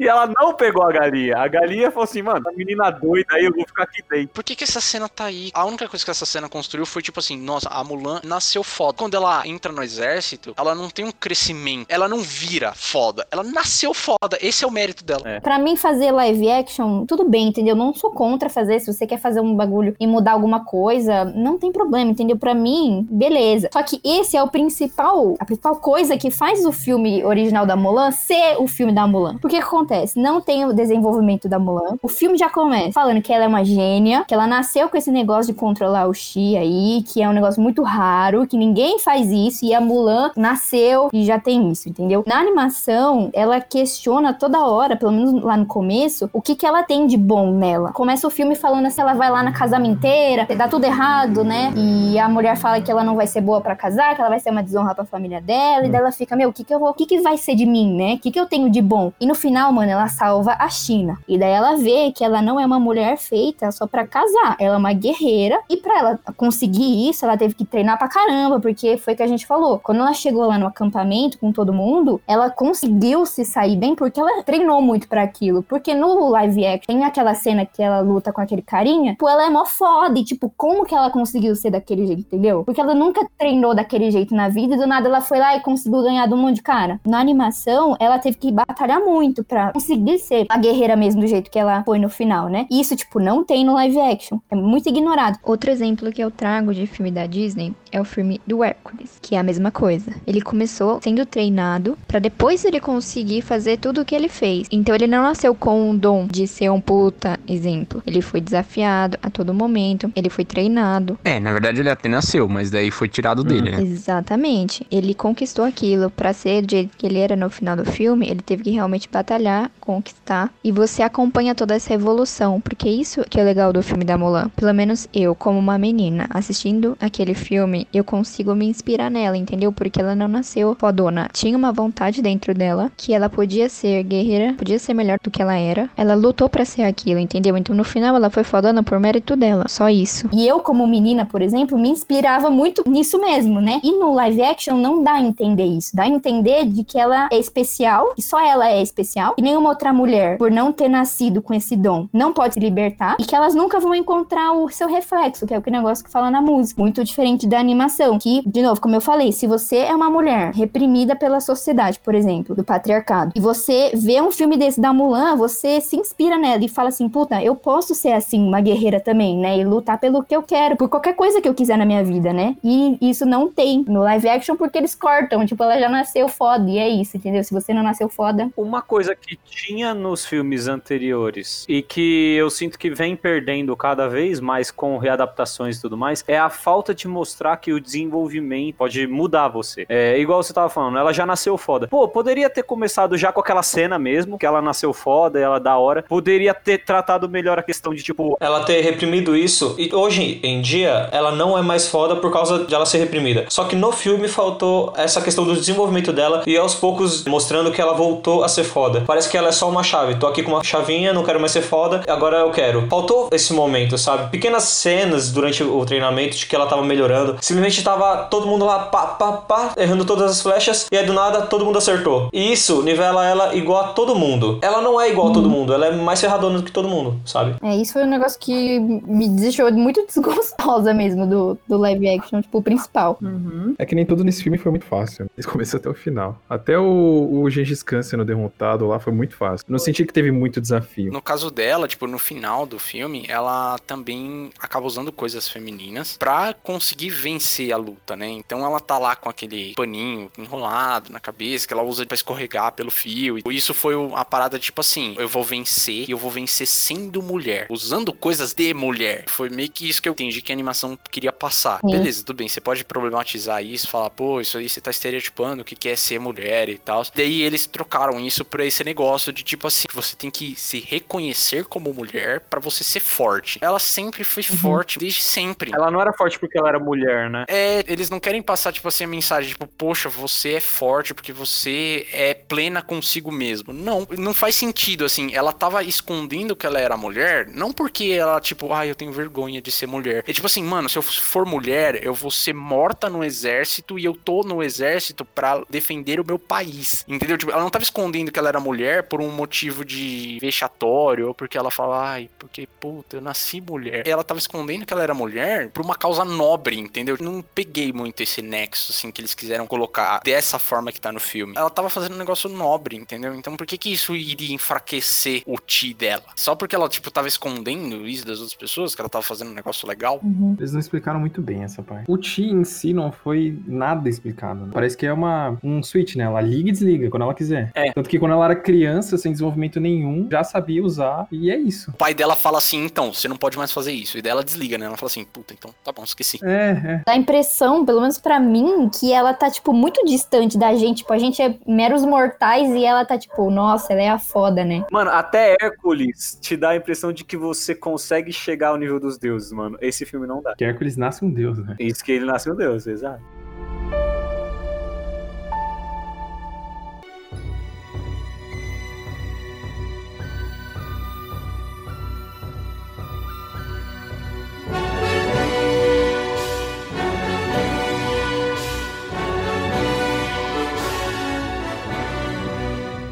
E ela não pegou a galinha. A galinha falou assim, mano, a menina doida aí, eu vou ficar aqui dentro. Por que, que essa cena tá aí? A única coisa que essa cena construiu foi tipo assim: nossa, a Mulan nasceu foda. Quando ela entra no exército, ela não tem um crescimento. Ela não vira foda. Ela nasceu foda. Esse é o mérito dela. É. Pra mim, fazer live action, tudo bem, entendeu? Não sou contra fazer. Se você quer fazer um bagulho e mudar alguma coisa, não tem problema, entendeu? Pra mim, beleza. Só que esse é o principal, a principal coisa que faz o filme original da Mulan ser o filme da Mulan. Porque que acontece? Não tem o desenvolvimento da Mulan. O filme já começa falando que ela é uma gênia, que ela nasceu com esse negócio de controlar o Xi aí, que é um negócio muito raro, que ninguém faz isso, e a Mulan nasceu e já tem isso, entendeu? Na animação, ela questiona toda hora, pelo menos lá no começo, o que que ela tem de bom nela. Começa o filme falando assim, ela vai lá na casamenteira, dá tudo errado, né? E a mulher fala que ela não vai ser boa pra casar, que ela vai ser uma desonra pra família dela, e daí ela fica, meu, o que que eu vou, o que que vai ser de mim, né? O que que eu tenho de bom? E no final, mano, ela salva a China. E daí ela vê que ela não é uma mulher feita só pra casar, ela é uma guerreira, e pra ela conseguir isso, ela teve que treinar pra caramba, porque foi que a gente falou. Quando ela chegou lá no acampamento com todo mundo, ela conseguiu se sair bem porque ela treinou muito pra aquilo. Porque no live action tem aquela cena que ela luta com aquele carinha, pô, ela é mó foda. E tipo, como que ela conseguiu ser daquele jeito, entendeu? Porque ela nunca treinou daquele jeito na vida e do nada ela foi lá e conseguiu ganhar do monte de cara. Na animação, ela teve que batalhar muito conseguir ser a guerreira mesmo do jeito que ela foi no final, né? E isso, tipo, não tem no live action. É muito ignorado. Outro exemplo que eu trago de filme da Disney é o filme do Hércules, que é a mesma coisa. Ele começou sendo treinado pra depois ele conseguir fazer tudo o que ele fez. Então ele não nasceu com o dom de ser um puta exemplo. Ele foi desafiado a todo momento, ele foi treinado. É, na verdade ele até nasceu, mas daí foi tirado dele, né? Exatamente. Ele conquistou aquilo pra ser do jeito que ele era no final do filme, ele teve que realmente batalhar, conquistar. E você acompanha toda essa evolução, porque isso que é legal do filme da Mulan. Pelo menos eu, como uma menina, assistindo aquele filme, eu consigo me inspirar nela, entendeu? Porque ela não nasceu fodona. Tinha uma vontade dentro dela que ela podia ser guerreira, podia ser melhor do que ela era. Ela lutou pra ser aquilo, entendeu? Então no final ela foi fodona por mérito dela. Só isso. E eu, como menina, por exemplo, me inspirava muito nisso mesmo, né? E no live action não dá a entender isso. Dá a entender de que ela é especial, que só ela é especial, e nenhuma outra mulher, por não ter nascido com esse dom, não pode se libertar, e que elas nunca vão encontrar o seu reflexo, que é o que negócio que fala na música. Muito diferente da animação, que, de novo, como eu falei, se você é uma mulher reprimida pela sociedade, por exemplo, do patriarcado, e você vê um filme desse da Mulan, você se inspira nela e fala assim, puta, eu posso ser assim, uma guerreira também, né? E lutar pelo que eu quero, por qualquer coisa que eu quiser na minha vida, né? E isso não tem no live action porque eles cortam, tipo, ela já nasceu foda, e é isso, entendeu? Se você não nasceu foda, Uma coisa que tinha nos filmes anteriores e que eu sinto que vem perdendo cada vez mais com readaptações e tudo mais é a falta de mostrar que o desenvolvimento pode mudar você. É igual você tava falando, ela já nasceu foda. Pô, poderia ter começado já com aquela cena mesmo, que ela nasceu foda, ela da hora. Poderia ter tratado melhor a questão de tipo, ela ter reprimido isso. E hoje em dia, ela não é mais foda por causa de ela ser reprimida. Só que no filme faltou essa questão do desenvolvimento dela e aos poucos mostrando que ela voltou a ser foda. Parece que ela é só uma chave. Tô aqui com uma chavinha, não quero mais ser foda, agora eu quero. Faltou esse momento, sabe? Pequenas cenas durante o treinamento de que ela tava melhorando. Simplesmente tava todo mundo lá, pá, pá, pá, errando todas as flechas, e aí do nada todo mundo acertou. E isso nivela ela igual a todo mundo. Ela não é igual a todo mundo, ela é mais ferradona do que todo mundo, sabe? É, isso foi um negócio que me deixou muito desgostosa mesmo do, do live action, tipo, o principal. Uhum. É que nem tudo nesse filme foi muito fácil. Esse começo até o final. Até o, o Gengis Khan sendo derrotado lá foi muito fácil. Não senti que teve muito desafio. No caso dela, tipo, no final do filme, ela também acaba usando coisas femininas pra conseguir vencer a luta, né? Então ela tá lá com aquele paninho enrolado na cabeça que ela usa pra escorregar pelo fio. E Isso foi a parada, tipo assim, eu vou vencer e eu vou vencer sendo mulher, usando coisas de mulher. Foi meio que isso que eu entendi que a animação queria passar. Sim. Beleza, tudo bem, você pode problematizar isso, falar, pô, isso aí você tá estereotipando o que que é ser mulher e tal. Daí eles trocaram isso pra esse negócio de tipo assim, você tem que se reconhecer como mulher pra você ser forte. Ela sempre foi forte, desde sempre. Ela não era forte porque ela era mulher, né? É, eles não querem passar, tipo assim, a mensagem, tipo, poxa, você é forte porque você é plena consigo mesmo. Não, não faz sentido, assim. Ela tava escondendo que ela era mulher, não porque ela, tipo, ah, eu tenho vergonha de ser mulher. É tipo assim, mano, se eu for mulher, eu vou ser morta no exército e eu tô no exército pra defender o meu país. Entendeu? Tipo, ela não tava escondendo que ela era mulher por um motivo de vexatório, ou porque ela fala, ai, porque, puta, eu nasci mulher. Ela tava escondendo que ela era mulher por uma causa nobre, entendeu? Não peguei muito esse nexo, assim, que eles quiseram colocar dessa forma que tá no filme. Ela tava fazendo um negócio nobre, entendeu? Então por que que isso iria enfraquecer o ti dela? Só porque ela, tipo, tava escondendo isso das outras pessoas, que ela tava fazendo um negócio legal? Eles não explicaram muito bem essa parte. O Ti em si não foi nada explicado. né? Parece que é uma, um switch, né? Ela liga e desliga quando ela quiser. É. Tanto que quando ela era criança, sem desenvolvimento nenhum, já sabia usar e é isso. O pai dela fala assim, então, você não pode mais fazer isso. E daí ela desliga, né? Ela fala assim, puta, então tá bom, esqueci. É, é. Dá a impressão, pelo menos pra mim, que ela tá, tipo, muito distante da gente. Tipo, a gente é meros mortais e ela tá, tipo, nossa, ela é a foda, né? Mano, até Hércules te dá a impressão de que você consegue chegar ao nível dos deuses, mano. Esse filme não dá. Que Hércules nasce um deus, né? Isso que ele nasceu deus, exato.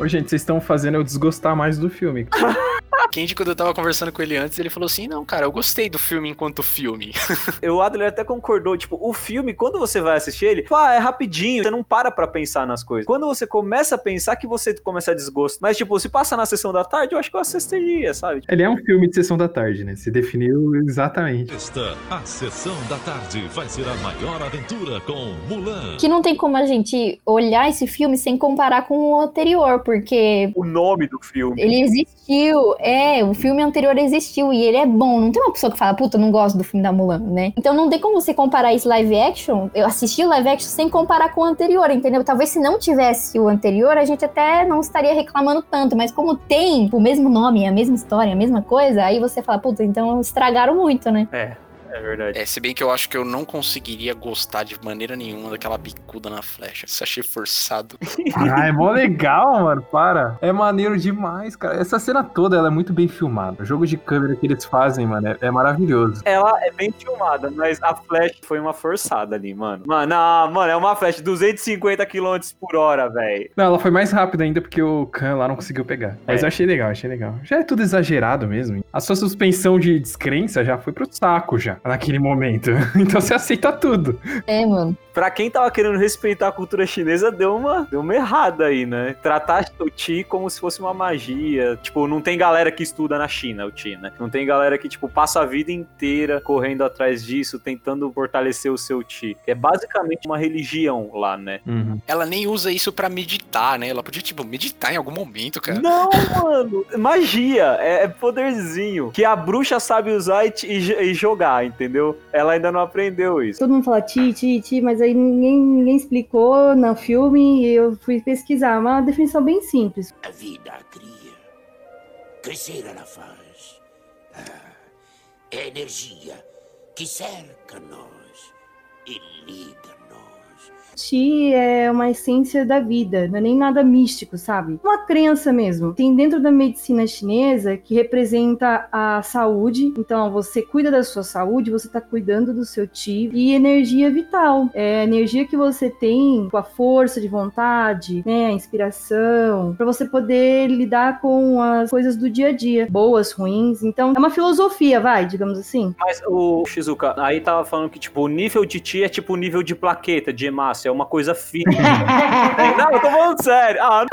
Gente, vocês estão fazendo eu desgostar mais do filme. Kendi, quando eu tava conversando com ele antes, ele falou assim, não, cara, eu gostei do filme enquanto filme. O Adler até concordou, tipo, o filme, quando você vai assistir ele, pá, é rapidinho, você não para pra pensar nas coisas. Quando você começa a pensar que você começa a desgosto. Mas, tipo, se passa na sessão da tarde, eu acho que eu assistiria, sabe? Ele é um filme de sessão da tarde, né? Se definiu exatamente. Esta, a sessão da tarde, vai ser a maior aventura com Mulan. Que não tem como a gente olhar esse filme sem comparar com o anterior, porque O nome do filme. ele existiu, é, o filme anterior existiu e ele é bom. Não tem uma pessoa que fala, puta, não gosto do filme da Mulan, né? Então não tem como você comparar esse live action. Eu assisti o live action sem comparar com o anterior, entendeu? Talvez se não tivesse o anterior, a gente até não estaria reclamando tanto, mas como tem o mesmo nome, a mesma história, a mesma coisa, aí você fala, puta, então estragaram muito, né? É, é verdade. É, se bem que eu acho que eu não conseguiria gostar de maneira nenhuma daquela bicuda na flecha. Isso achei forçado. Ah, é mó legal, mano. Para. É maneiro demais, cara. Essa cena toda ela é muito bem filmada. O jogo de câmera que eles fazem, mano, é, é maravilhoso. Ela é bem filmada, mas a flash foi uma forçada ali, mano. Mano, ah, mano, é uma flash 250 km por hora, velho. Não, ela foi mais rápida ainda porque o Khan lá não conseguiu pegar. Mas É. eu achei legal, achei legal. Já é tudo exagerado mesmo. A sua suspensão de descrença já foi pro saco já, naquele momento. Então você aceita tudo. É, mano. Pra quem tava querendo respeitar a cultura chinesa, deu uma, deu uma errada aí, né? Tratar o Ti como se fosse uma magia. Tipo, não tem galera que estuda na China, o Ti, né? Não tem galera que, tipo, passa a vida inteira correndo atrás disso, tentando fortalecer o seu Ti. É basicamente uma religião lá, né? Ela nem usa isso pra meditar, né? Ela podia, tipo, meditar em algum momento, cara. Não, mano. Magia. É, é poderzinho. Que a bruxa sabe usar e, e e jogar, entendeu? Ela ainda não aprendeu isso. Todo mundo fala ti, ti, ti, mas aí ninguém, ninguém explicou no filme e eu fui pesquisar. Uma definição bem simples. A vida a cria. Crescer ela faz. Ah, é a energia que cerca nós e liga. Ti é uma essência da vida, não é nem nada místico, sabe? Uma crença mesmo. Tem dentro da medicina chinesa que representa a saúde. Então, você cuida da sua saúde, você tá cuidando do seu ti e energia vital. É a energia que você tem com a força de vontade, né, a inspiração, para você poder lidar com as coisas do dia a dia, boas, ruins. Então, é uma filosofia, vai, digamos assim. Mas o Shizuka, aí tava falando que, tipo, o nível de ti é tipo o nível de plaqueta, de hemácia, é uma coisa fina. não, eu tô falando sério. Ah,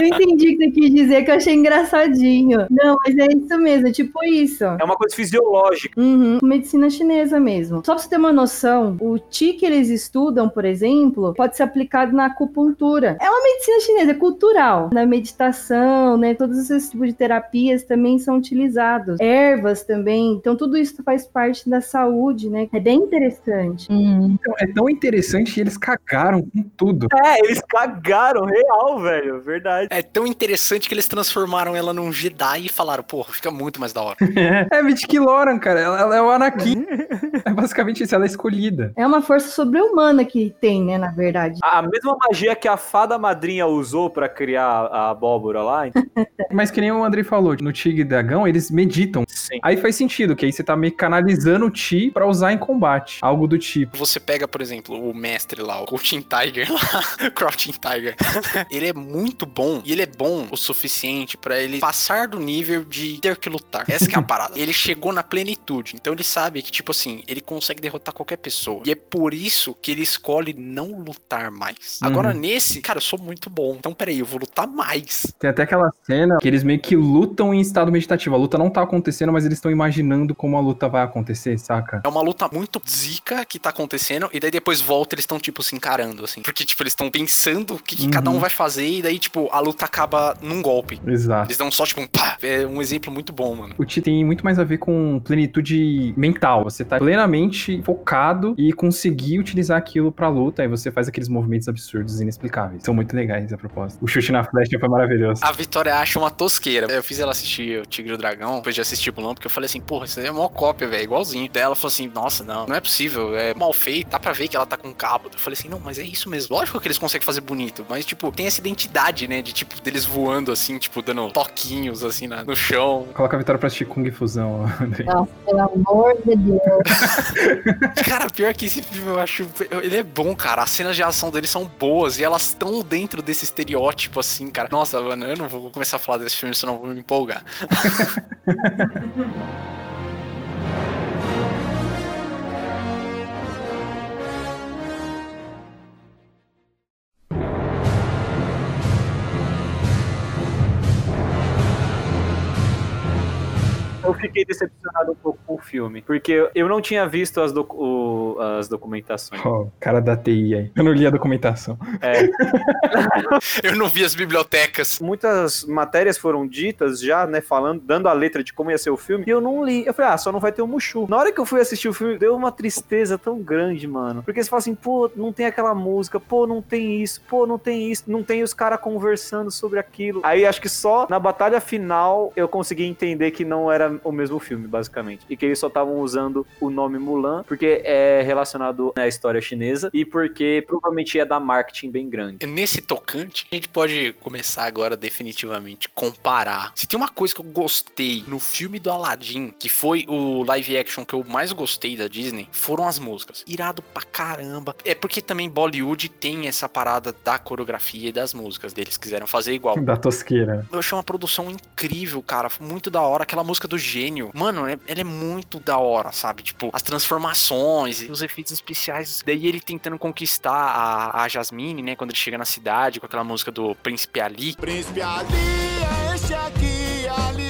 Eu entendi o que você quis dizer, que eu achei engraçadinho. Não, mas é isso mesmo, é tipo isso. é uma coisa fisiológica. Uhum, medicina chinesa mesmo. Só pra você ter uma noção, o Qi que eles estudam, por exemplo, pode ser aplicado na acupuntura. É uma medicina chinesa, é cultural. Na meditação, né, todos esses tipos de terapias também são utilizados. Ervas também. Então, tudo isso faz parte da saúde, né? É bem interessante. Então, é tão interessante que eles cagaram com tudo. É, eles cagaram real, velho. Verdade. É tão interessante que eles transformaram ela num Jedi e falaram, porra, fica muito mais da hora. É, Mitch Loran, cara. Ela, ela é o Anakin. é basicamente isso, ela é escolhida. É uma força sobre-humana que tem, né, na verdade. A mesma magia que a fada madrinha usou pra criar a abóbora lá. Mas que nem o Andrei falou, no Tigre e Dragão, eles meditam. Sim. Aí faz sentido, que aí você tá meio canalizando o Ti pra usar em combate. Algo do tipo. Você pega, por exemplo, o mestre lá, o Crouching Tiger lá, Crouching Tiger. ele é muito bom e ele é bom o suficiente pra ele passar do nível de ter que lutar. Essa que é a parada. Ele chegou na plenitude, então ele sabe que tipo assim, ele consegue derrotar qualquer pessoa. E é por isso que ele escolhe não lutar mais. Agora Uhum. nesse, cara, eu sou muito bom. Então peraí, eu vou lutar mais. Tem até aquela cena que eles meio que lutam em estado meditativo. A luta não tá acontecendo, mas eles estão imaginando como a luta vai acontecer, saca? É uma luta muito zica que tá acontecendo, e daí depois volta, eles estão, tipo, se encarando, assim. Porque, tipo, eles estão pensando o que, que Uhum. cada um vai fazer, e daí, tipo, a luta acaba num golpe. Exato. Eles dão só, tipo, um pá. É um exemplo muito bom, mano. O Ti tem muito mais a ver com plenitude mental. Você tá plenamente focado e conseguir utilizar aquilo pra luta. Aí você faz aqueles movimentos absurdos, inexplicáveis. São muito legais a propósito. O chute na flecha foi maravilhoso. A Vitória acha uma tosqueira. Eu fiz ela assistir o Tigre e o Dragão, depois de assistir o Mulan, porque eu falei assim, porra, isso aí é uma cópia, velho, igualzinho. Daí ela falou assim, nossa, não, não é possível, é mal feito, dá pra ver que ela tá com cabo. Eu falei assim, não, mas é isso mesmo. Lógico que eles conseguem fazer bonito, mas, tipo, tem essa identidade, né, de, tipo, deles voando, assim, tipo, dando toquinhos, assim, na- no chão. Coloca a vitória pra assistir Kung Fusão, Andrei. Nossa, pelo amor de Deus. Cara, pior que esse filme eu acho. Ele é bom, cara. As cenas de ação dele são boas e elas estão dentro desse estereótipo, assim, cara. Nossa, mano, eu não vou começar a falar desse filme, senão eu vou me empolgar. Eu fiquei decepcionado um pouco com o filme, porque eu não tinha visto as, docu- o- as documentações. Ó, cara da TI aí. Eu não li a documentação. É, Eu não vi as bibliotecas. muitas matérias foram ditas já, né, falando, dando a letra de como ia ser o filme, e eu não li. Eu falei, ah, só não vai ter o Mushu. Na hora que eu fui assistir o filme, deu uma tristeza tão grande, mano. Porque você fala assim, pô, não tem aquela música, pô, não tem isso, pô, não tem isso, não tem os caras conversando sobre aquilo. Aí acho que só na batalha final eu consegui entender que não era o mesmo filme, basicamente. E que eles só estavam usando o nome Mulan, porque é relacionado à história chinesa e porque provavelmente ia dar marketing bem grande. Nesse tocante, a gente pode começar agora definitivamente comparar. Se tem uma coisa que eu gostei no filme do Aladdin, que foi o live action que eu mais gostei da Disney, foram as músicas. Irado pra caramba. É porque também Bollywood tem essa parada da coreografia e das músicas deles. Quiseram fazer igual. Da tosqueira. Eu achei uma produção incrível, cara. Muito da hora. Aquela música do gênio. Mano, é- ela é muito da hora, sabe? Tipo, as transformações e os efeitos especiais. Daí ele tentando conquistar a, a Jasmine, né? Quando ele chega na cidade com aquela música do Príncipe Ali. Príncipe Ali é este aqui, Ali.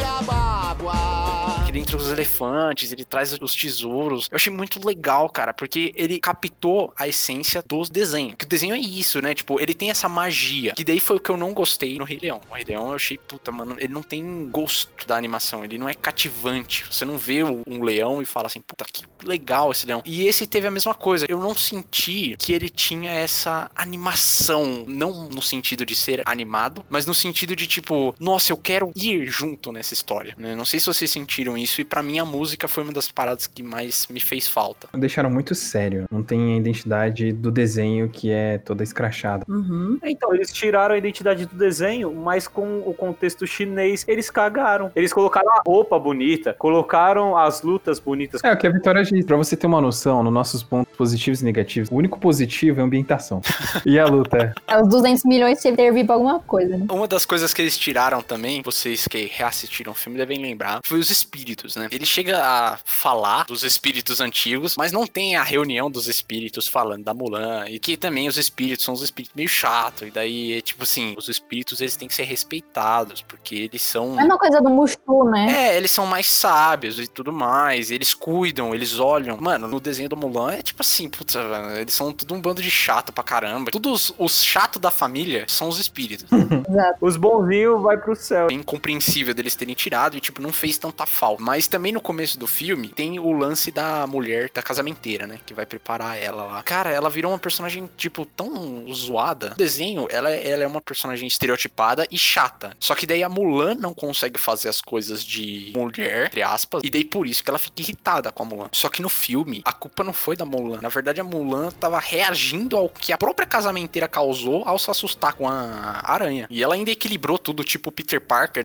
Que dentro dos elefantes, ele traz os tesouros. Eu achei muito legal, cara, porque ele captou a essência dos desenhos. Que o desenho é isso, né? Tipo, ele tem essa magia. Que daí foi o que eu não gostei no Rei Leão. O Rei Leão eu achei, puta, mano, ele não tem gosto da animação. Ele não é cativante. Você não vê um leão e fala assim, puta, que legal esse leão. E esse teve a mesma coisa. Eu não senti que ele tinha essa animação. Não no sentido de ser animado, mas no sentido de, tipo, nossa, eu quero ir junto nessa história. Né? Não sei se vocês sentiram isso. E pra mim a música foi uma das paradas que mais me fez falta. Deixaram muito sério. Não tem a identidade do desenho que é toda escrachada. Uhum. É, Então, eles tiraram a identidade do desenho, mas com o contexto chinês, eles cagaram. Eles colocaram a roupa bonita, colocaram as lutas bonitas. É, o que a Vitória diz. Pra você ter uma noção, nos nossos pontos positivos e negativos, o único positivo é a ambientação. e a luta. É, os 200 milhões servir pra alguma coisa, né? Uma das coisas que eles tiraram também, vocês que reassistiram o filme devem lembrar, foi os espíritos, né? Ele chega a falar dos espíritos antigos, mas não tem a reunião dos espíritos falando da Mulan. E que também os espíritos são os espíritos meio chato. E daí, é tipo assim, os espíritos eles têm que ser respeitados, porque eles são. É uma coisa do Mushu, né? É, eles são mais sábios e tudo mais. Eles cuidam, eles olham. Mano, no desenho do Mulan é tipo assim, puta, velho, eles são tudo um bando de chato pra caramba. Todos os chatos da família são os espíritos. Exato. Os bonzinhos vai pro céu. É incompreensível deles terem tirado e, tipo, não fez tanta falta. Mas também no começo do filme tem o lance da mulher, da casamenteira, né? Que vai preparar ela lá. Cara, ela virou uma personagem, tipo, tão zoada. No desenho, ela, é- ela é uma personagem estereotipada e chata. Só que daí a Mulan não consegue fazer as coisas de mulher, entre aspas, e daí por isso que ela fica irritada com a Mulan. Só que no filme, a culpa não foi da Mulan. Na verdade, a Mulan tava reagindo ao que a própria casamenteira causou ao se assustar com a aranha. E ela ainda equilibrou tudo, tipo Peter Parker.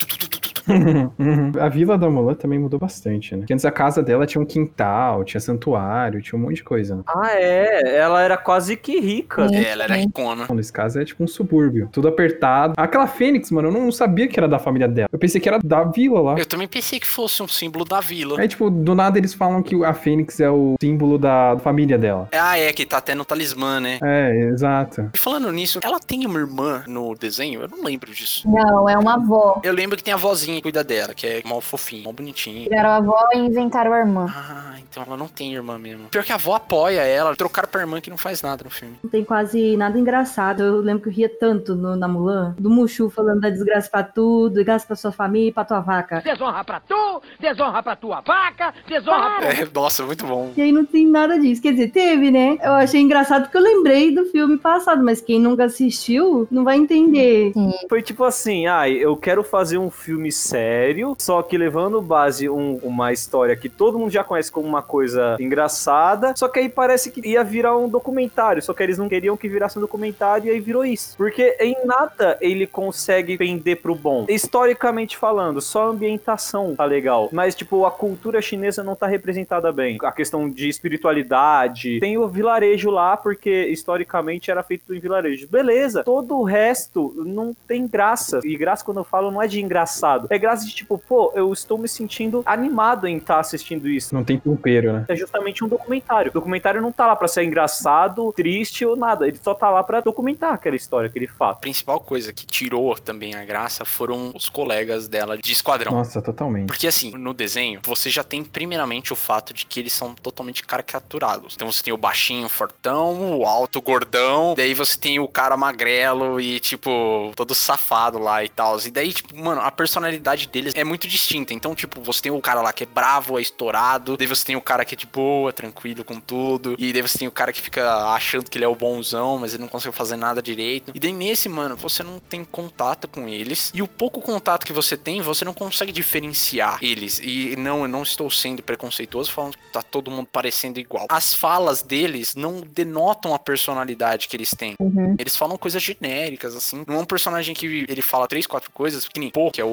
A vila da Mulan também mudou bastante, né? Porque antes a casa dela tinha um quintal, tinha santuário, tinha um monte de coisa. Né? Ah, é. Ela era quase que rica. É, ela era ricona. Bom, Nesse caso é tipo um subúrbio, tudo apertado. Aquela Fênix, mano, eu não sabia que era da família dela. Eu pensei que era da vila lá. Eu também pensei que fosse um símbolo da vila. Aí, tipo, do nada eles falam que a Fênix é o símbolo da família dela. Ah, é, que tá até no talismã, né? É, exato. E falando nisso, ela tem uma irmã no desenho? Eu não lembro disso. Não, é uma avó. Eu lembro que tem a vozinha que cuida dela, que é mó fofinha, mó bonitinha. Tiraram a avó e inventaram a irmã. Ah, então ela não tem irmã mesmo. Pior que a avó apoia ela, trocaram pra irmã que não faz nada no filme. Não tem quase nada engraçado. Eu lembro que eu ria tanto no, na Mulan, do Mushu falando da desgraça pra tudo, desgraça pra sua família e pra tua vaca. Desonra pra tu, desonra pra tua vaca, desonra pra... É, nossa, muito bom. E aí não tem nada disso. Quer dizer, teve, né? Eu achei engraçado porque eu lembrei do filme passado, mas quem nunca assistiu não vai entender. Foi tipo assim, ah, eu quero fazer um filme sério, só que levando base um- uma história que todo mundo já conhece como uma coisa engraçada, só que aí parece que ia virar um documentário, só que eles não queriam que virasse um documentário e aí virou isso. Porque em nada ele consegue pender pro bom. Historicamente falando, só a ambientação tá legal, mas tipo, a cultura chinesa não tá representada bem. A questão de espiritualidade, tem o vilarejo lá, porque historicamente era feito em vilarejo. Beleza, todo o resto não tem graça. E graça, quando eu falo, não é de engraçado. É graça de tipo, pô, eu estou me sentindo animado em estar assistindo isso. Não tem tempero, né? É justamente um documentário. O documentário não tá lá pra ser engraçado, triste ou nada. Ele só tá lá pra documentar aquela história, aquele A fato. principal coisa que tirou também a graça foram os colegas dela de esquadrão. Nossa, totalmente. Porque assim, no desenho, você já tem primeiramente o fato de que eles são totalmente caricaturados. Então você tem o baixinho, fortão, o alto, gordão, daí você tem o cara magrelo e, tipo, todo safado lá e tal. E daí, tipo, mano, a personalidade deles é muito distinta. Então, tipo, você tem o cara lá que é bravo, é estourado, daí você tem o cara que é de boa, tranquilo com tudo, e daí você tem o cara que fica achando que ele é o bonzão, mas ele não consegue fazer nada direito. E daí nesse, mano, você não tem contato com eles, e o pouco contato que você tem, você não consegue diferenciar eles. E não, eu não estou sendo preconceituoso falando que tá todo mundo parecendo igual. As falas deles não denotam a personalidade que eles têm. Uhum. Eles falam coisas genéricas, assim. Não é um personagem que ele fala três, quatro coisas, que nem pouco, que é o,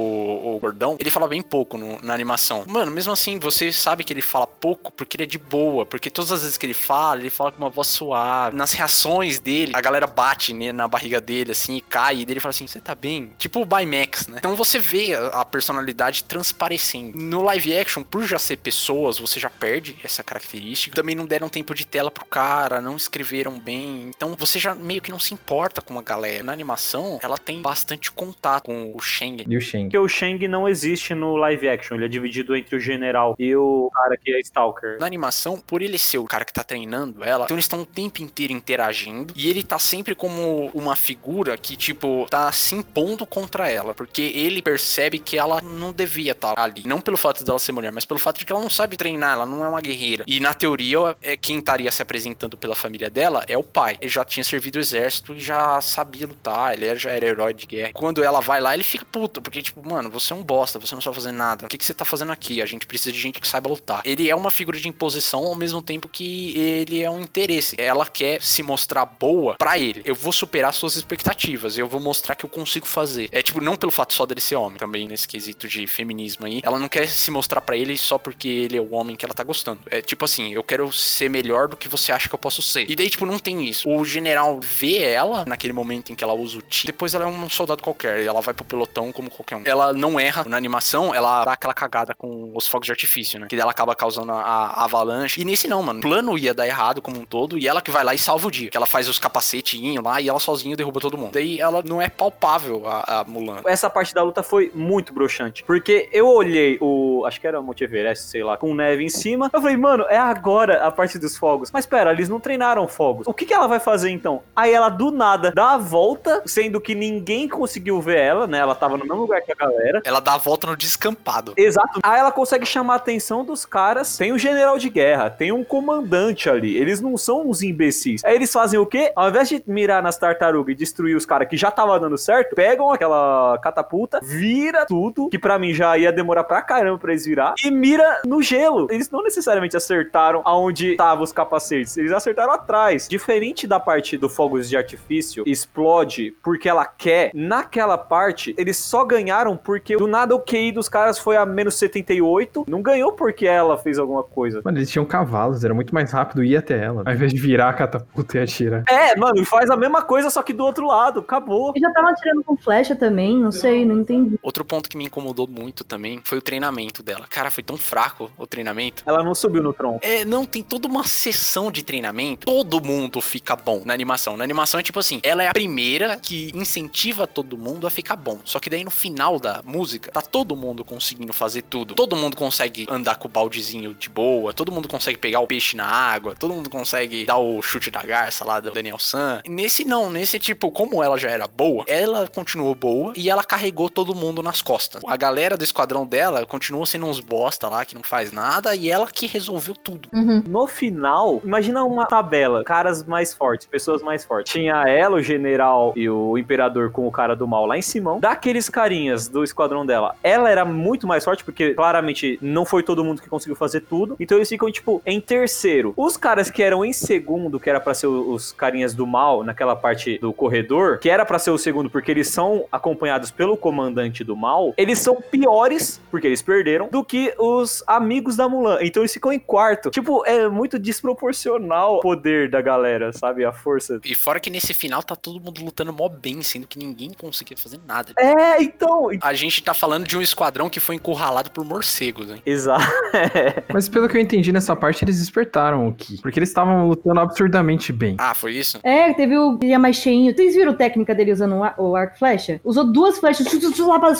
o gordão. Ele fala bem pouco no- na animação. Mano, mesmo assim, você sabe que ele fala pouco porque ele é de boa. Porque todas as vezes que ele fala, ele fala com uma voz suave. Nas reações dele, a galera bate né, na barriga dele, assim, e cai. E ele fala assim, você tá bem? Tipo o Baymax, né? Então você vê a, a personalidade transparecendo. No live action, por já ser pessoas, você já perde essa característica. Também não deram tempo de tela pro cara, não escreveram bem. Então você já meio que não se importa com a galera. Na animação, ela tem bastante contato com o Shang. E o Shen. Porque o Shang não existe no live action, ele é dividido entre o general e o cara que é Stalker. Na animação, por ele ser o cara que tá treinando ela, então eles estão o tempo inteiro interagindo e ele tá sempre como uma figura que, tipo, tá se impondo contra ela, porque ele percebe que ela não devia estar ali. Não pelo fato dela ser mulher, mas pelo fato de que ela não sabe treinar, ela não é uma guerreira. E na teoria, é quem estaria se apresentando pela família dela é o pai. Ele já tinha servido o exército e já sabia lutar, ele já era herói de guerra. Quando ela vai lá, ele fica puto, porque, tipo, mano, você é um bosta, você não sabe fazer nada. O que, que você tá fazendo? Fazendo aqui? A gente precisa de gente que saiba lutar. Ele é uma figura de imposição ao mesmo tempo que ele é um interesse. Ela quer se mostrar boa pra ele. Eu vou superar suas expectativas. Eu vou mostrar que eu consigo fazer. É tipo, não pelo fato só dele ser homem, também nesse quesito de feminismo aí. Ela não quer se mostrar pra ele só porque ele é o homem que ela tá gostando. É tipo assim, eu quero ser melhor do que você acha que eu posso ser. E daí, tipo, não tem isso. O general vê ela naquele momento em que ela usa o ti. Depois ela é um soldado qualquer. Ela vai pro pelotão como qualquer um. Ela não erra na animação, ela dá aquela cagada com os fogos de artifício, né? Que ela acaba causando a, a avalanche. E nesse não, mano. O plano ia dar errado como um todo. E ela que vai lá e salva o dia. Que ela faz os capacetinhos lá e ela sozinha derruba todo mundo. Daí ela não é palpável, a, a Mulan. Essa parte da luta foi muito broxante. Porque eu olhei o. Acho que era o Monte Everest, sei lá, com neve em cima. Eu falei, mano, é agora a parte dos fogos. Mas pera, eles não treinaram fogos. O que, que ela vai fazer então? Aí ela do nada dá a volta, sendo que ninguém conseguiu ver ela, né? Ela tava no mesmo lugar que a galera. Ela dá a volta no descampado. Exato. Aí ela consegue chamar a atenção dos caras. Tem um general de guerra, tem um comandante ali. Eles não são uns imbecis. Aí eles fazem o quê? Ao invés de mirar nas tartarugas e destruir os caras que já tava dando certo, pegam aquela catapulta, vira tudo, que pra mim já ia demorar pra caramba pra eles virar, e mira no gelo. Eles não necessariamente acertaram aonde estavam os capacetes, eles acertaram atrás. Diferente da parte do fogos de artifício, explode porque ela quer, naquela parte, eles só ganharam porque do nada o QI dos caras foi a menos 78. Não ganhou porque ela fez alguma coisa. Mano, eles tinham cavalos, era muito mais rápido ir até ela, ao invés de virar a catapulta e atirar. É, mano, faz a mesma coisa, só que do outro lado, acabou. E já tava atirando com flecha também, não sei, não entendi. Outro ponto que me incomodou muito também foi o treinamento dela. Cara, foi tão fraco o treinamento. Ela não subiu no tronco. É, não, tem toda uma sessão de treinamento. Todo mundo fica bom na animação. Na animação é tipo assim, ela é a primeira que incentiva todo mundo a ficar bom. Só que daí no final da música, tá todo mundo conseguindo fazer tudo. Todo mundo consegue andar com o baldezinho de boa, todo mundo consegue pegar o peixe na água, todo mundo consegue dar o chute da garça lá do Daniel San. Nesse não, nesse tipo, como ela já era boa, ela continuou boa e ela carregou todo mundo nas costas. A galera do esquadrão dela continua sendo uns bosta lá que não faz nada e ela que resolveu tudo. Uhum. No final, imagina uma tabela, caras mais fortes, pessoas mais fortes. Tinha ela, o general e o imperador com o cara do mal lá em cima. Daqueles carinhas do esquadrão dela, ela era muito mais forte porque claramente não foi todo mundo que conseguiu fazer tudo. Então eles ficam tipo em terceiro. Os caras que eram em segundo, que era pra ser os carinhas do mal naquela parte do corredor, que era pra ser o segundo porque eles são acompanhados pelo comandante do mal, eles são piores porque eles perderam do que os amigos da Mulan. Então eles ficam em quarto. Tipo, é muito desproporcional o poder da galera, sabe? A força. E fora que nesse final tá todo mundo lutando mó bem, sendo que ninguém conseguia fazer nada. É, então. A gente tá falando de um esquadrão que foi encurralado por morcegos, hein? Exato. Mas pelo que eu entendi nessa parte, eles despertaram o Ki. Porque eles estavam lutando absurdamente bem. Ah, foi isso? É, teve o dia mais cheinho. Vocês viram a técnica dele usando o ar- o arco flecha? Usou duas flechas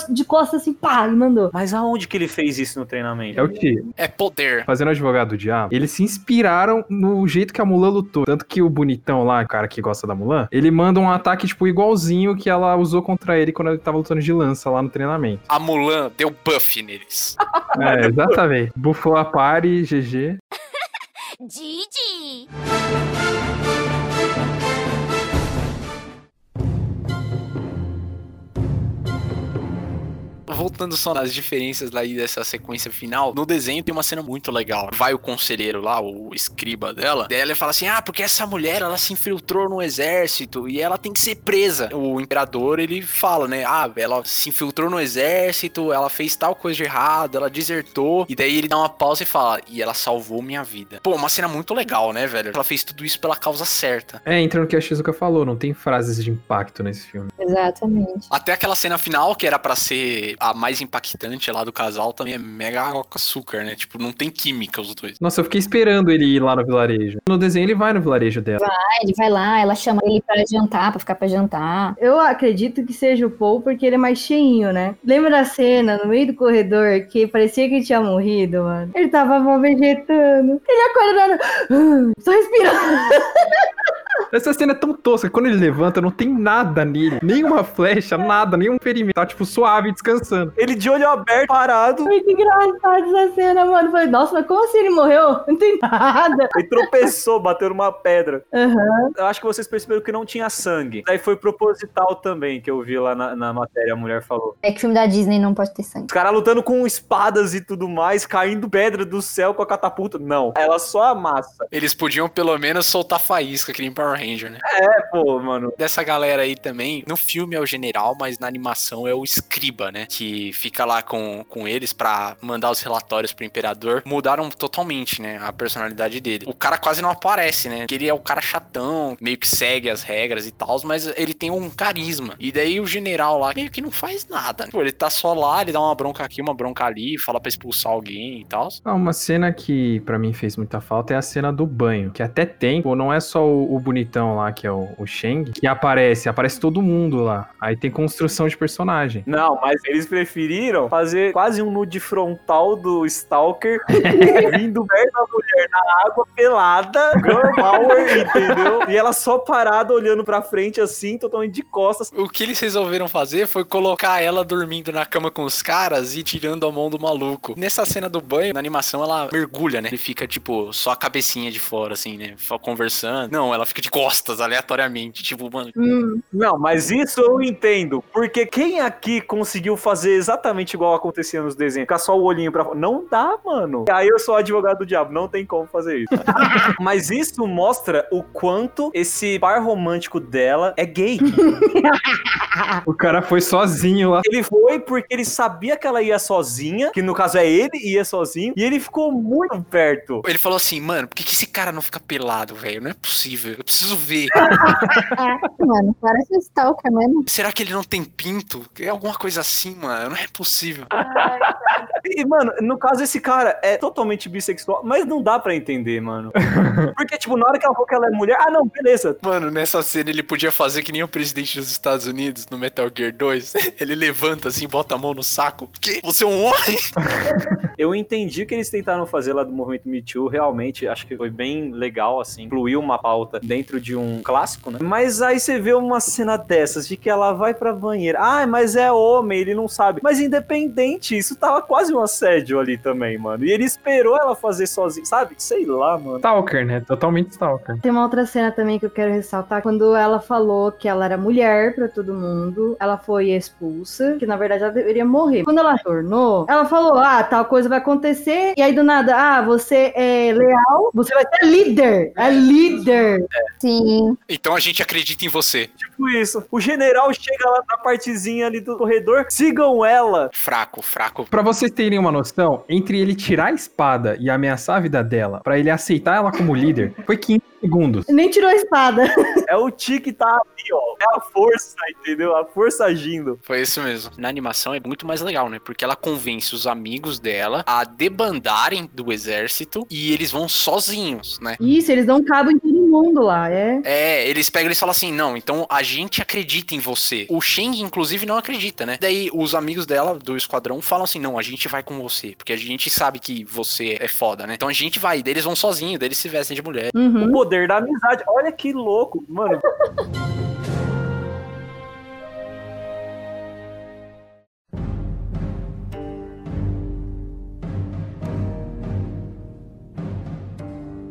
de costas assim, pá, e mandou. Mas aonde que ele fez isso no treinamento? É o que? É poder. Fazendo advogado do diabo, eles se inspiraram no jeito que a Mulan lutou. Tanto que o bonitão lá, o cara que gosta da Mulan, ele manda um ataque, tipo, igualzinho que ela usou contra ele quando ele tava lutando de lança lá no treinamento. A Mulan deu buff neles. É, exatamente. Bufou a pare, GG. Gigi! Voltando só nas diferenças lá aí dessa sequência final, no desenho tem uma cena muito legal. Vai o conselheiro lá, o escriba dela, daí ela fala assim: Ah, porque essa mulher ela se infiltrou no exército e ela tem que ser presa. O imperador ele fala, né? Ah, ela se infiltrou no exército, ela fez tal coisa de errado, ela desertou. E daí ele dá uma pausa e fala: E ela salvou minha vida. Pô, uma cena muito legal, né, velho? Ela fez tudo isso pela causa certa. É, entra no que a Shizuka falou, não tem frases de impacto nesse filme. Exatamente. Até aquela cena final, que era pra ser a mais impactante lá do casal, também é mega água com açúcar, né? Tipo, não tem química os dois. Nossa, eu fiquei esperando ele ir lá no vilarejo. No desenho ele vai no vilarejo dela. Vai, ele vai lá, ela chama ele pra jantar, pra ficar pra jantar. Eu acredito que seja o Paul porque ele é mais cheinho, né? Lembra da cena no meio do corredor que parecia que ele tinha morrido, mano? Ele tava mó vegetando. Ele acordando, "Ah, só respirando. Essa cena é tão tosca. Quando ele levanta, não tem nada nele. Nenhuma flecha, nada, nenhum ferimento. Tá, tipo, suave, descansando. Ele de olho aberto, parado. Muito engraçado essa cena, mano. Falei, nossa, mas como assim ele morreu? Não tem nada. Ele tropeçou, bateu numa pedra. Aham. Eu acho que vocês perceberam que não tinha sangue. Daí foi proposital também, que eu vi lá na, na matéria, a mulher falou. É que filme da Disney não pode ter sangue. Os caras lutando com espadas e tudo mais, caindo pedra do céu com a catapulta. Não, ela só amassa. Eles podiam pelo menos soltar faísca, que nem Power Ranger, né? É, pô, mano. Dessa galera aí também, no filme é o general, mas na animação é o escriba, né? Que fica lá com, com eles pra mandar os relatórios pro imperador. Mudaram totalmente, né? A personalidade dele. O cara quase não aparece, né? Porque ele é o cara chatão, meio que segue as regras e tal, mas ele tem um carisma. E daí o general lá meio que não faz nada. Pô, ele tá só lá, ele dá uma bronca aqui, uma bronca ali, fala pra expulsar alguém e tal. Ah, uma cena que pra mim fez muita falta é a cena do banho. Que até tem, pô, não é só o, o bonitão lá, que é o, o Sheng, que aparece, aparece todo mundo lá. Aí tem construção de personagem. Não, mas eles preferiram fazer quase um nude frontal do Stalker vindo perto da mulher na água pelada, girl power, entendeu? E ela só parada olhando pra frente assim, totalmente de costas. O que eles resolveram fazer foi colocar ela dormindo na cama com os caras e tirando a mão do maluco. Nessa cena do banho, na animação, ela mergulha, né? Ele fica, tipo, só a cabecinha de fora, assim, né? Só conversando. Não, ela fica de costas, aleatoriamente. Tipo, mano. Não, mas isso eu entendo. Porque quem aqui conseguiu fazer exatamente igual acontecia nos desenhos? Ficar só o olhinho pra fora. Não dá, mano. Aí eu sou advogado do diabo, não tem como fazer isso. mas isso mostra o quanto esse par romântico dela é gay. O cara foi sozinho lá. Ele foi porque ele sabia que ela ia sozinha, que no caso é ele, ia sozinho, e ele ficou muito perto. Ele falou assim, mano, por que, que esse cara não fica pelado, velho? Não é possível. Eu preciso ver. Mano, parece um stalker mesmo. Será que ele não tem pinto? É alguma coisa assim, mano. Não é possível. E, mano, no caso, esse cara é totalmente bissexual, mas não dá pra entender, mano. Porque, tipo, na hora que ela falou que ela é mulher, ah, não, beleza. Mano, nessa cena ele podia fazer que nem o presidente dos Estados Unidos no Metal Gear 2. Ele levanta assim, bota a mão no saco. Que? Você é um homem? Eu entendi o que eles tentaram fazer lá do movimento Me Too, realmente, acho que foi bem legal, assim, incluiu uma pauta dentro de um clássico, né? Mas aí você vê uma cena dessas, de que ela vai pra banheira, ah, mas é homem, ele não sabe. Mas independente, isso tava quase um assédio ali também, mano. E ele esperou ela fazer sozinho, sabe? Sei lá, mano. Stalker, né? Totalmente stalker. Tem uma outra cena também que eu quero ressaltar. Quando ela falou que ela era mulher pra todo mundo, ela foi expulsa, que na verdade ela deveria morrer. Quando ela tornou, ela falou: ah, tal coisa vai acontecer. E aí do nada, ah, você é leal, você vai ser líder. É líder. Sim. Então a gente acredita em você. Tipo isso. O general chega lá na partezinha ali do corredor, sigam ela. Fraco, fraco. Pra vocês terem uma noção, entre ele tirar a espada e ameaçar a vida dela, pra ele aceitar ela como líder, foi 15 segundos. Nem tirou a espada. É o Ti que tá ali, ó. É a força, entendeu? A força agindo. Foi isso mesmo. Na animação é muito mais legal, né? Porque ela convence os amigos dela a debandarem do exército e eles vão sozinhos, né? Isso, eles dão cabo em todo mundo lá, é. É, eles pegam e falam assim: não, então a gente acredita em você. O Sheng, inclusive, não acredita, né? Daí os amigos dela, do esquadrão, falam assim: não, a gente vai com você. Porque a gente sabe que você é foda, né? Então a gente vai. Daí eles vão sozinhos, daí eles se vestem de mulher. O poder da amizade. Olha que louco, mano.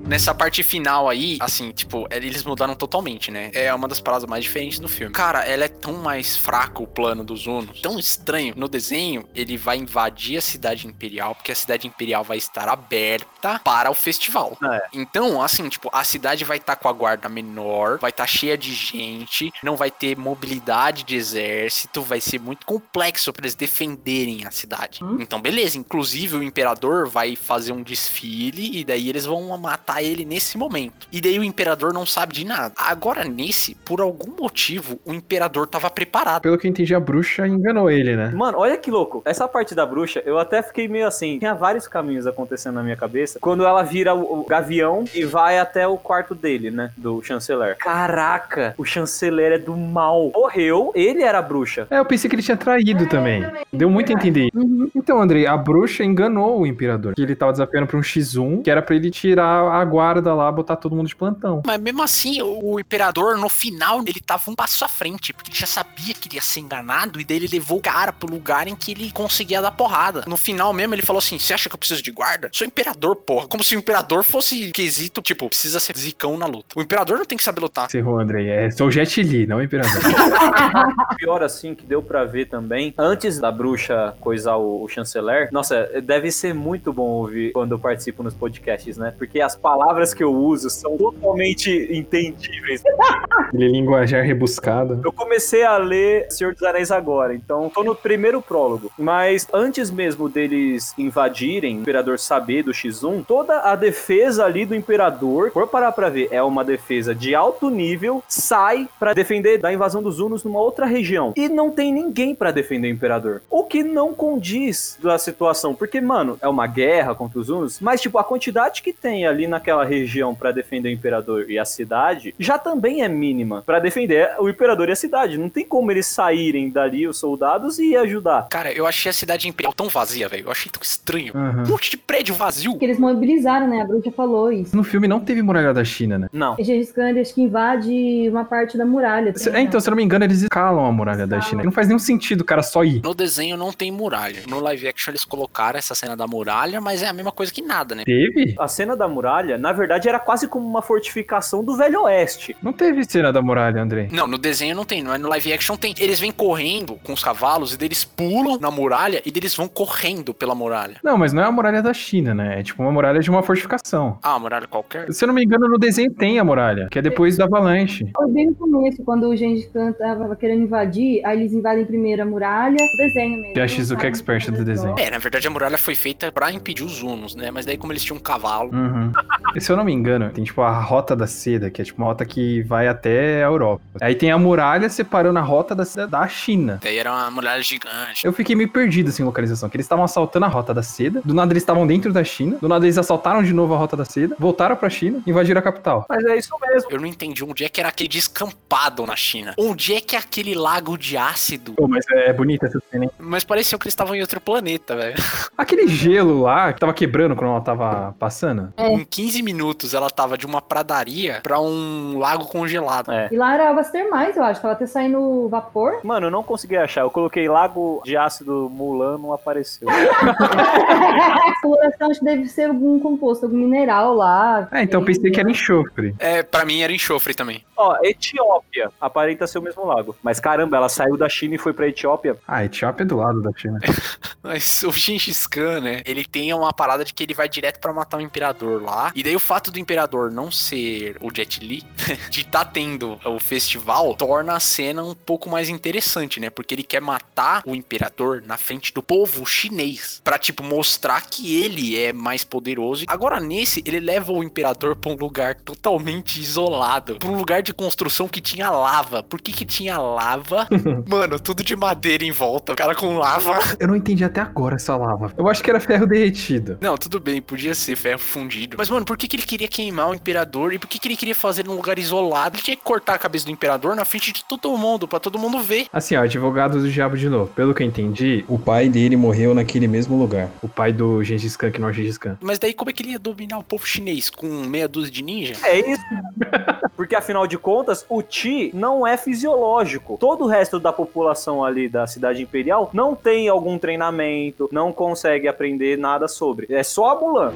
Nessa parte final aí, assim, tipo, eles mudaram totalmente, né? É uma das paradas mais diferentes do filme. Cara, ela é tão mais fraca o plano dos Unos, tão estranho. No desenho, ele vai invadir a cidade imperial, porque a cidade imperial vai estar aberta para o festival. É. Então, assim, tipo, a cidade vai estar com a guarda menor, vai estar cheia de gente, não vai ter mobilidade de exército, vai ser muito complexo para eles defenderem a cidade. Então, beleza. Inclusive, o imperador vai fazer um desfile e daí eles vão matar ele nesse momento. E daí o imperador não sabe de nada. Agora, nesse, por algum motivo, o imperador tava preparado. Pelo que eu entendi, a bruxa enganou ele, né? Mano, olha que louco. Essa parte da bruxa, eu até fiquei meio assim. Tinha vários caminhos acontecendo na minha cabeça. Quando ela vira o, o gavião e vai até o quarto dele, né? Do chanceler. Caraca, o chanceler é do mal. Morreu, ele era a bruxa. É, eu pensei que ele tinha traído também. Deu muito a entender. Então, Andrei, a bruxa enganou o imperador. Que ele tava desafiando pra um X1, que era pra ele tirar a guarda lá, botar todo mundo de plantão. Mas mesmo assim, o imperador, no final, ele tava um passo à frente, porque ele já sabia que ele ia ser enganado, e daí ele levou o cara pro lugar em que ele conseguia dar porrada. No final mesmo, ele falou assim: Você acha que eu preciso de guarda? Sou imperador, porra. Como se o imperador fosse quesito, tipo, precisa ser zicão na luta. O imperador não tem que saber lutar. Você errou, Andrei. É, sou o Jet Li, não o Imperador. Pior assim que deu pra ver também, antes da bruxa coisar o, o chanceler, nossa, deve ser muito bom ouvir quando eu participo nos podcasts, né? Porque as palavras que eu uso são totalmente entendíveis. Ele linguajar rebuscado. Eu comecei a ler Senhor dos Anéis agora, então tô no primeiro prólogo. Mas antes mesmo deles invadirem, o Imperador saber do X1, toda a defesa ali do Imperador, por parar pra ver, é uma defesa de alto nível, sai pra defender da invasão dos Hunos numa outra região. E não tem ninguém pra defender o Imperador. O que não condiz da situação, porque, mano, é uma guerra contra os Hunos, mas, tipo, a quantidade que tem ali naquela região pra defender o Imperador e a cidade já também é mínima pra defender o Imperador e a cidade. Não tem como eles saírem dali, os soldados, e ajudar. Cara, eu achei a cidade imperial tão vazia, velho. Eu achei tão estranho. Uhum. Um monte de prédio vazio. Porque eles mobilizaram, né? A bruxa falou isso. No filme não teve muralha da China, né? Não. E Gengis Khan, acho que invade uma parte da muralha. Se- também, É, então, se eu não me engano, eles escalam a muralha da China. Não faz nenhum sentido o cara só ir. No desenho não tem muralha. No live action eles colocaram essa cena da muralha, mas é a mesma coisa que nada, né? Teve? A cena da muralha, na verdade, era quase como uma fortificação do Velho Oeste. Não teve cena da muralha, Andrei. Não, no desenho não tem, não é no live action tem. Eles vêm correndo com os cavalos e daí eles pulam na muralha e daí eles vão correndo pela muralha. Não, mas não é a muralha da China, né? É tipo uma muralha de uma fortificação. Ah, muralha qualquer? Se eu não me engano, no desenho tem a muralha, que é depois da avalanche. Foi bem no começo, quando o Gengis Khan tava querendo invadir, aí eles invadem primeiro a muralha, o desenho mesmo. Que é a Shizuka Expert do desenho. É, na verdade a muralha foi feita pra impedir os hunos, né? Mas daí como eles tinham um cavalo, Uhum. E se eu não me engano, tem tipo a Rota da Seda, que é tipo uma rota que vai até a Europa. Aí tem a muralha separando a Rota da Seda da China. daí era uma muralha gigante. Eu fiquei meio perdido assim em localização, que eles estavam assaltando a Rota da Seda, do nada eles estavam dentro da China, do nada eles assaltaram de novo a Rota da Seda, voltaram pra China e invadiram a capital. Mas é isso mesmo. Eu não entendi onde é que era aquele descampado na China. Onde é que é aquele lago de ácido? Pô, mas é bonita essa cena, hein? Mas parecia que eles estavam em outro planeta, velho. Aquele gelo lá que tava quebrando quando ela tava passando. Em 15 minutos ela tava de uma pradaria pra um lago congelado. É. E lá era águas termais, eu acho. Tava até saindo vapor. Mano, eu não consegui achar. Eu coloquei Lago de Ácido Mulan, não apareceu. A coloração acho que deve ser algum composto, algum mineral lá. É, então eu pensei que era enxofre. É, pra mim era enxofre também. Ó, Etiópia. Aparenta ser o mesmo lago. Mas caramba, ela saiu da China e foi pra Etiópia. Ah, Etiópia é do lado da China. Mas o Gengis Khan, né? Ele tem uma parada de que ele vai direto pra matar o imperador lá. E daí o fato do imperador não ser o Jet Li, de tá tendo o festival, torna a cena um pouco mais interessante, né? Porque ele quer matar o imperador na frente do povo chinês. Pra, tipo, mostrar que ele é mais poderoso. Agora, nesse, ele leva o imperador pra um lugar totalmente isolado. Pra um lugar de construção que tinha lava. Por que que tinha lava? Mano, tudo de madeira em volta. O cara com lava. Eu não entendi até agora essa lava. Eu acho que era ferro derretido. Não, tudo bem, podia ser ferro fundido. Mas, mano, por que, que ele queria queimar o imperador? E por que, que ele queria fazer num lugar isolado? Ele tinha que cortar a cabeça do imperador na frente de todo mundo, pra todo mundo ver. Assim, ó, advogado do diabo de novo. Pelo que eu entendi, o pai dele morreu naquele mesmo lugar. O pai do Gengis Khan, que não é o Gengis Khan. Mas daí como é que ele ia dominar o povo chinês? Com meia dúzia de ninja? É isso. Porque afinal de contas, o Ti não é fisiológico. Todo o resto da população ali da cidade imperial não tem algum treinamento, não consegue aprender nada sobre. É só a Mulan.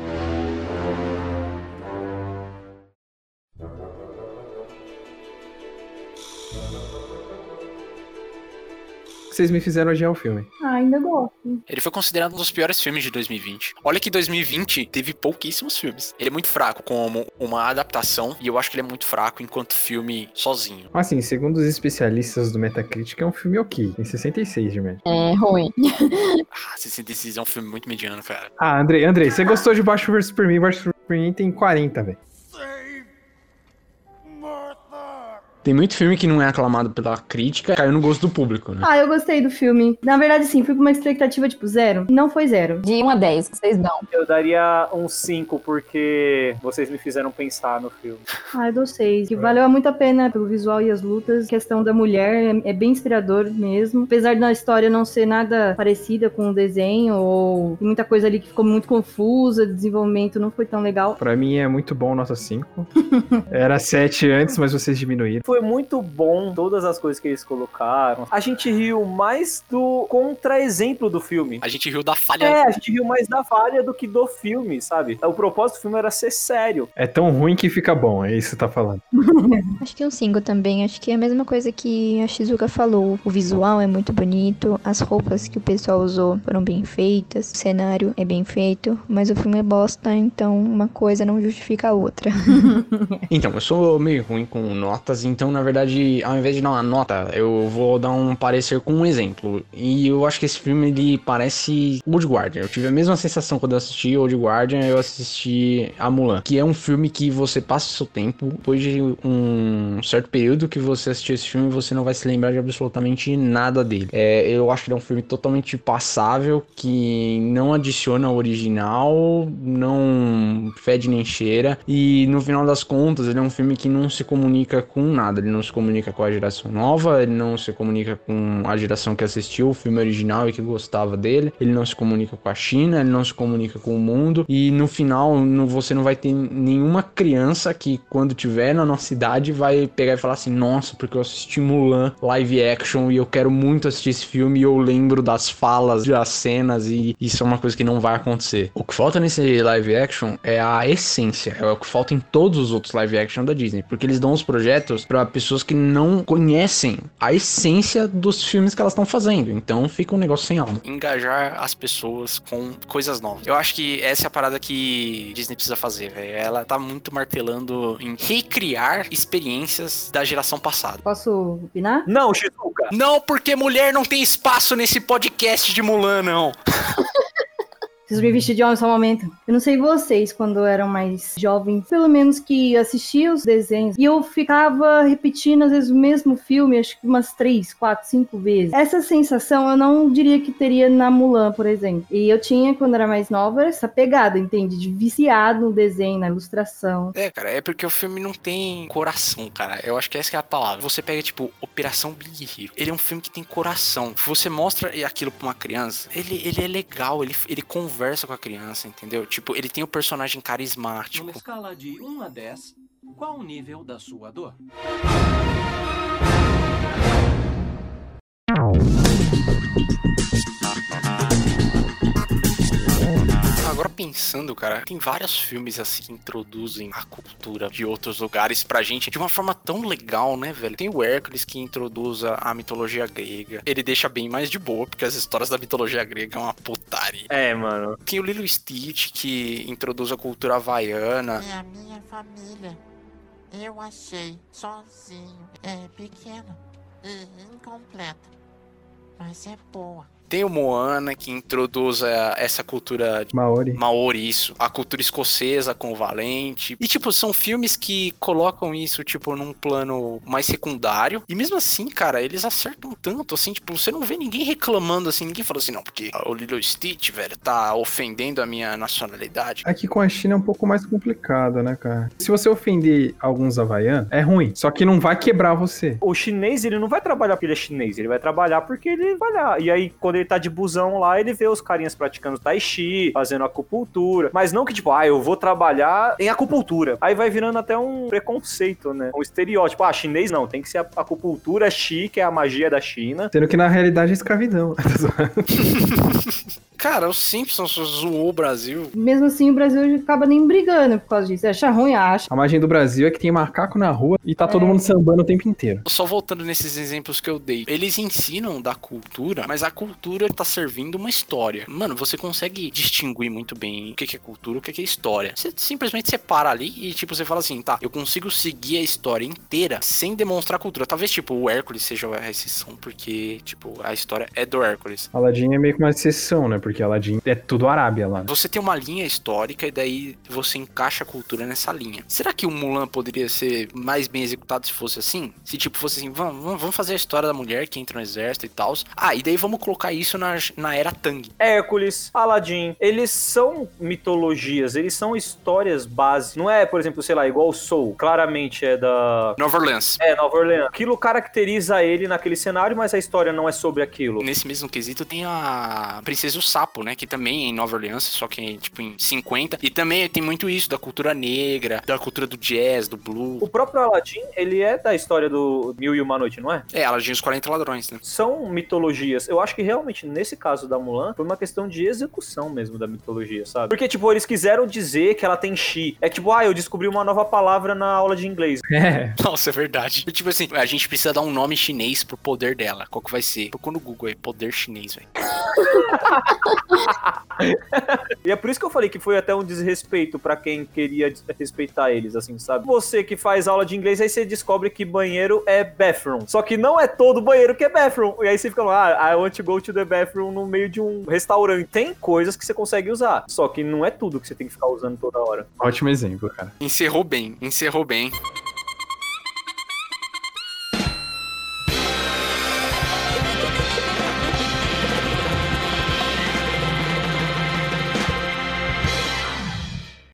Vocês me fizeram odiar o filme. Ah, ainda gosto. Ele foi considerado um dos piores filmes de 2020. Olha que 2020 teve pouquíssimos filmes. Ele é muito fraco como uma adaptação, e eu acho que ele é muito fraco enquanto filme sozinho. Assim, segundo os especialistas do Metacritic, é um filme ok. Tem 66 de média. É ruim. Ah, 66 é um filme muito mediano, cara. Ah, Andrei, Andrei, você gostou de Baixo vs Superman? Baixo vs Superman tem 40, velho. Tem muito filme que não é aclamado pela crítica, caiu no gosto do público, né? Ah, eu gostei do filme. Na verdade, sim, fui com uma expectativa tipo zero. Não foi zero. De 1 a 10, vocês dão. Eu daria um 5 porque vocês me fizeram pensar no filme. Ah, eu dou seis. Que valeu muito a pena pelo visual e as lutas. A questão da mulher é, é bem inspirador mesmo. Apesar da história não ser nada parecida com o desenho, ou tem muita coisa ali que ficou muito confusa, o desenvolvimento não foi tão legal. Pra mim é muito bom nota 5. Era 7 antes, mas vocês diminuíram. Foi muito bom todas as coisas que eles colocaram. A gente riu mais do contra-exemplo do filme. A gente riu da falha. É, a gente riu mais da falha do que do filme, sabe? O propósito do filme era ser sério. É tão ruim que fica bom, é isso que você tá falando. Acho que um 5 também. Acho que é a mesma coisa que a Shizuka falou. O visual é muito bonito, as roupas que o pessoal usou foram bem feitas, o cenário é bem feito, mas o filme é bosta, então uma coisa não justifica a outra. Então, eu sou meio ruim com notas, então na verdade, ao invés de dar uma nota, eu vou dar um parecer com um exemplo. E eu acho que esse filme ele parece Old Guardian. Eu tive a mesma sensação quando eu assisti Old Guardian, eu assisti a Mulan, que é um filme que você passa o seu tempo, depois de um certo período que você assistiu esse filme, você não vai se lembrar de absolutamente nada dele. É, eu acho que é um filme totalmente passável, que não adiciona ao original, não fede nem cheira, e no final das contas, ele é um filme que não se comunica com nada. Ele não se comunica com a geração nova, ele não se comunica com a geração que assistiu o filme original e que gostava dele, ele não se comunica com a China, ele não se comunica com o mundo, e no final você não vai ter nenhuma criança que, quando tiver na nossa idade, vai pegar e falar assim: Nossa, porque eu assisti Mulan live action e eu quero muito assistir esse filme e eu lembro das falas, das cenas, e isso é uma coisa que não vai acontecer. O que falta nesse live action é a essência, é o que falta em todos os outros live action da Disney, porque eles dão os projetos para pessoas que não conhecem a essência dos filmes que elas estão fazendo, então fica um negócio sem alma. engajar as pessoas com coisas novas. Eu acho que essa é a parada que Disney precisa fazer, velho. Ela tá muito martelando em recriar experiências da geração passada. Posso opinar? Não, Shizuka. Não, porque mulher não tem espaço nesse podcast de Mulan, não. Preciso me vestir de homem só um momento. Eu não sei vocês, quando eram mais jovens, pelo menos que assistiam os desenhos, e eu ficava repetindo, às vezes, o mesmo filme, acho que umas três, quatro, cinco vezes. Essa sensação eu não diria que teria na Mulan, por exemplo. E eu tinha, quando era mais nova, essa pegada, entende? De viciado no desenho, na ilustração. É, cara, é porque o filme não tem coração, cara. Eu acho que essa é a palavra. Você pega, tipo, Operação Big Hero. Ele é um filme que tem coração. Você mostra aquilo pra uma criança, ele, ele é legal, ele, ele conversa com a criança, entendeu? Tipo, ele tem o personagem carismático. Numa escala de 1 a 10, qual o nível da sua dor? Agora pensando, cara, tem vários filmes assim que introduzem a cultura de outros lugares pra gente de uma forma tão legal, né, velho? Tem o Hércules que introduz a, a mitologia grega. Ele deixa bem mais de boa, porque as histórias da mitologia grega é uma putaria. É, mano. Tem o Lilo Stitch que introduz a cultura havaiana. É a minha família. Eu achei sozinho. É pequena e incompleta. Mas é boa. Tem o Moana que introduz a- essa cultura de Maori. Maori, isso. A cultura escocesa com o Valente. E, tipo, são filmes que colocam isso, tipo, num plano mais secundário. E mesmo assim, cara, eles acertam tanto, assim, tipo, você não vê ninguém reclamando, assim, ninguém fala assim, não, porque o Little Stitch, velho, tá ofendendo a minha nacionalidade. Aqui com a China é um pouco mais complicado, né, cara? Se você ofender alguns havaianos, é ruim. Só que não vai quebrar você. O chinês, ele não vai trabalhar porque ele é chinês, ele vai trabalhar porque ele vai lá. E aí, quando ele tá de busão lá, ele vê os carinhas praticando tai chi, fazendo acupuntura. Mas não que, tipo, ah, eu vou trabalhar em acupuntura. Aí vai virando até um preconceito, né? Um estereótipo. Ah, chinês não, tem que ser a acupuntura chi, que é a magia da China. Sendo que na realidade é escravidão. Cara, o Simpsons zoou o Brasil. Mesmo assim, o Brasil acaba nem brigando por causa disso. Acha ruim, acha. A magia do Brasil é que tem macaco na rua e tá todo É. mundo sambando o tempo inteiro. Só voltando nesses exemplos que eu dei, eles ensinam da cultura, mas a cultura tá servindo uma história. Mano, você consegue distinguir muito bem o que é cultura, o que que é história. Você simplesmente separa ali e, tipo, você fala assim, tá, eu consigo seguir a história inteira sem demonstrar cultura. Talvez, tipo, o Hércules seja a exceção, porque, tipo, a história é do Hércules. Aladdin é meio que uma exceção, né? porque Aladdin é tudo Arábia lá. Você tem uma linha histórica e daí você encaixa a cultura nessa linha. Será que o Mulan poderia ser mais bem executado se fosse assim? Se tipo fosse assim, vamos, vamos- fazer a história da mulher que entra no exército e tal. Ah, e daí vamos colocar isso na, na era Tang. Hércules, Aladdin, eles são mitologias, eles são histórias base. Não é, por exemplo, sei lá, igual o Soul, claramente é da. Nova Orleans. É, Nova Orleans. Aquilo caracteriza ele naquele cenário, mas a história não é sobre aquilo. Nesse mesmo quesito tem a Princesa o Sapo, né? Que também é em Nova Orleans, só que tipo em 50. E também tem muito isso da cultura negra, da cultura do jazz, do blues. O próprio Aladdin, ele é da história do Mil e Uma Noite, não é? É, Aladdin e os 40 ladrões, né? São mitologias. Eu acho que realmente, nesse caso da Mulan, foi uma questão de execução mesmo da mitologia, sabe? Porque, tipo, eles quiseram dizer que ela tem chi. É tipo, ah, eu descobri uma nova palavra na aula de inglês. É. Nossa, é verdade. Tipo assim, a gente precisa dar um nome chinês pro poder dela. Qual que vai ser? Procura no Google aí, poder chinês, velho. E é por isso que eu falei que foi até um desrespeito pra quem queria respeitar eles, assim, sabe? Você que faz aula de inglês, aí você descobre que banheiro é bathroom. Só que não é todo banheiro que é bathroom. E aí você fica lá, ah, I want to go to the bathroom no meio de um restaurante. Tem coisas que você consegue usar, só que não é tudo que você tem que ficar usando toda hora. Ótimo exemplo, cara. Encerrou bem, encerrou bem.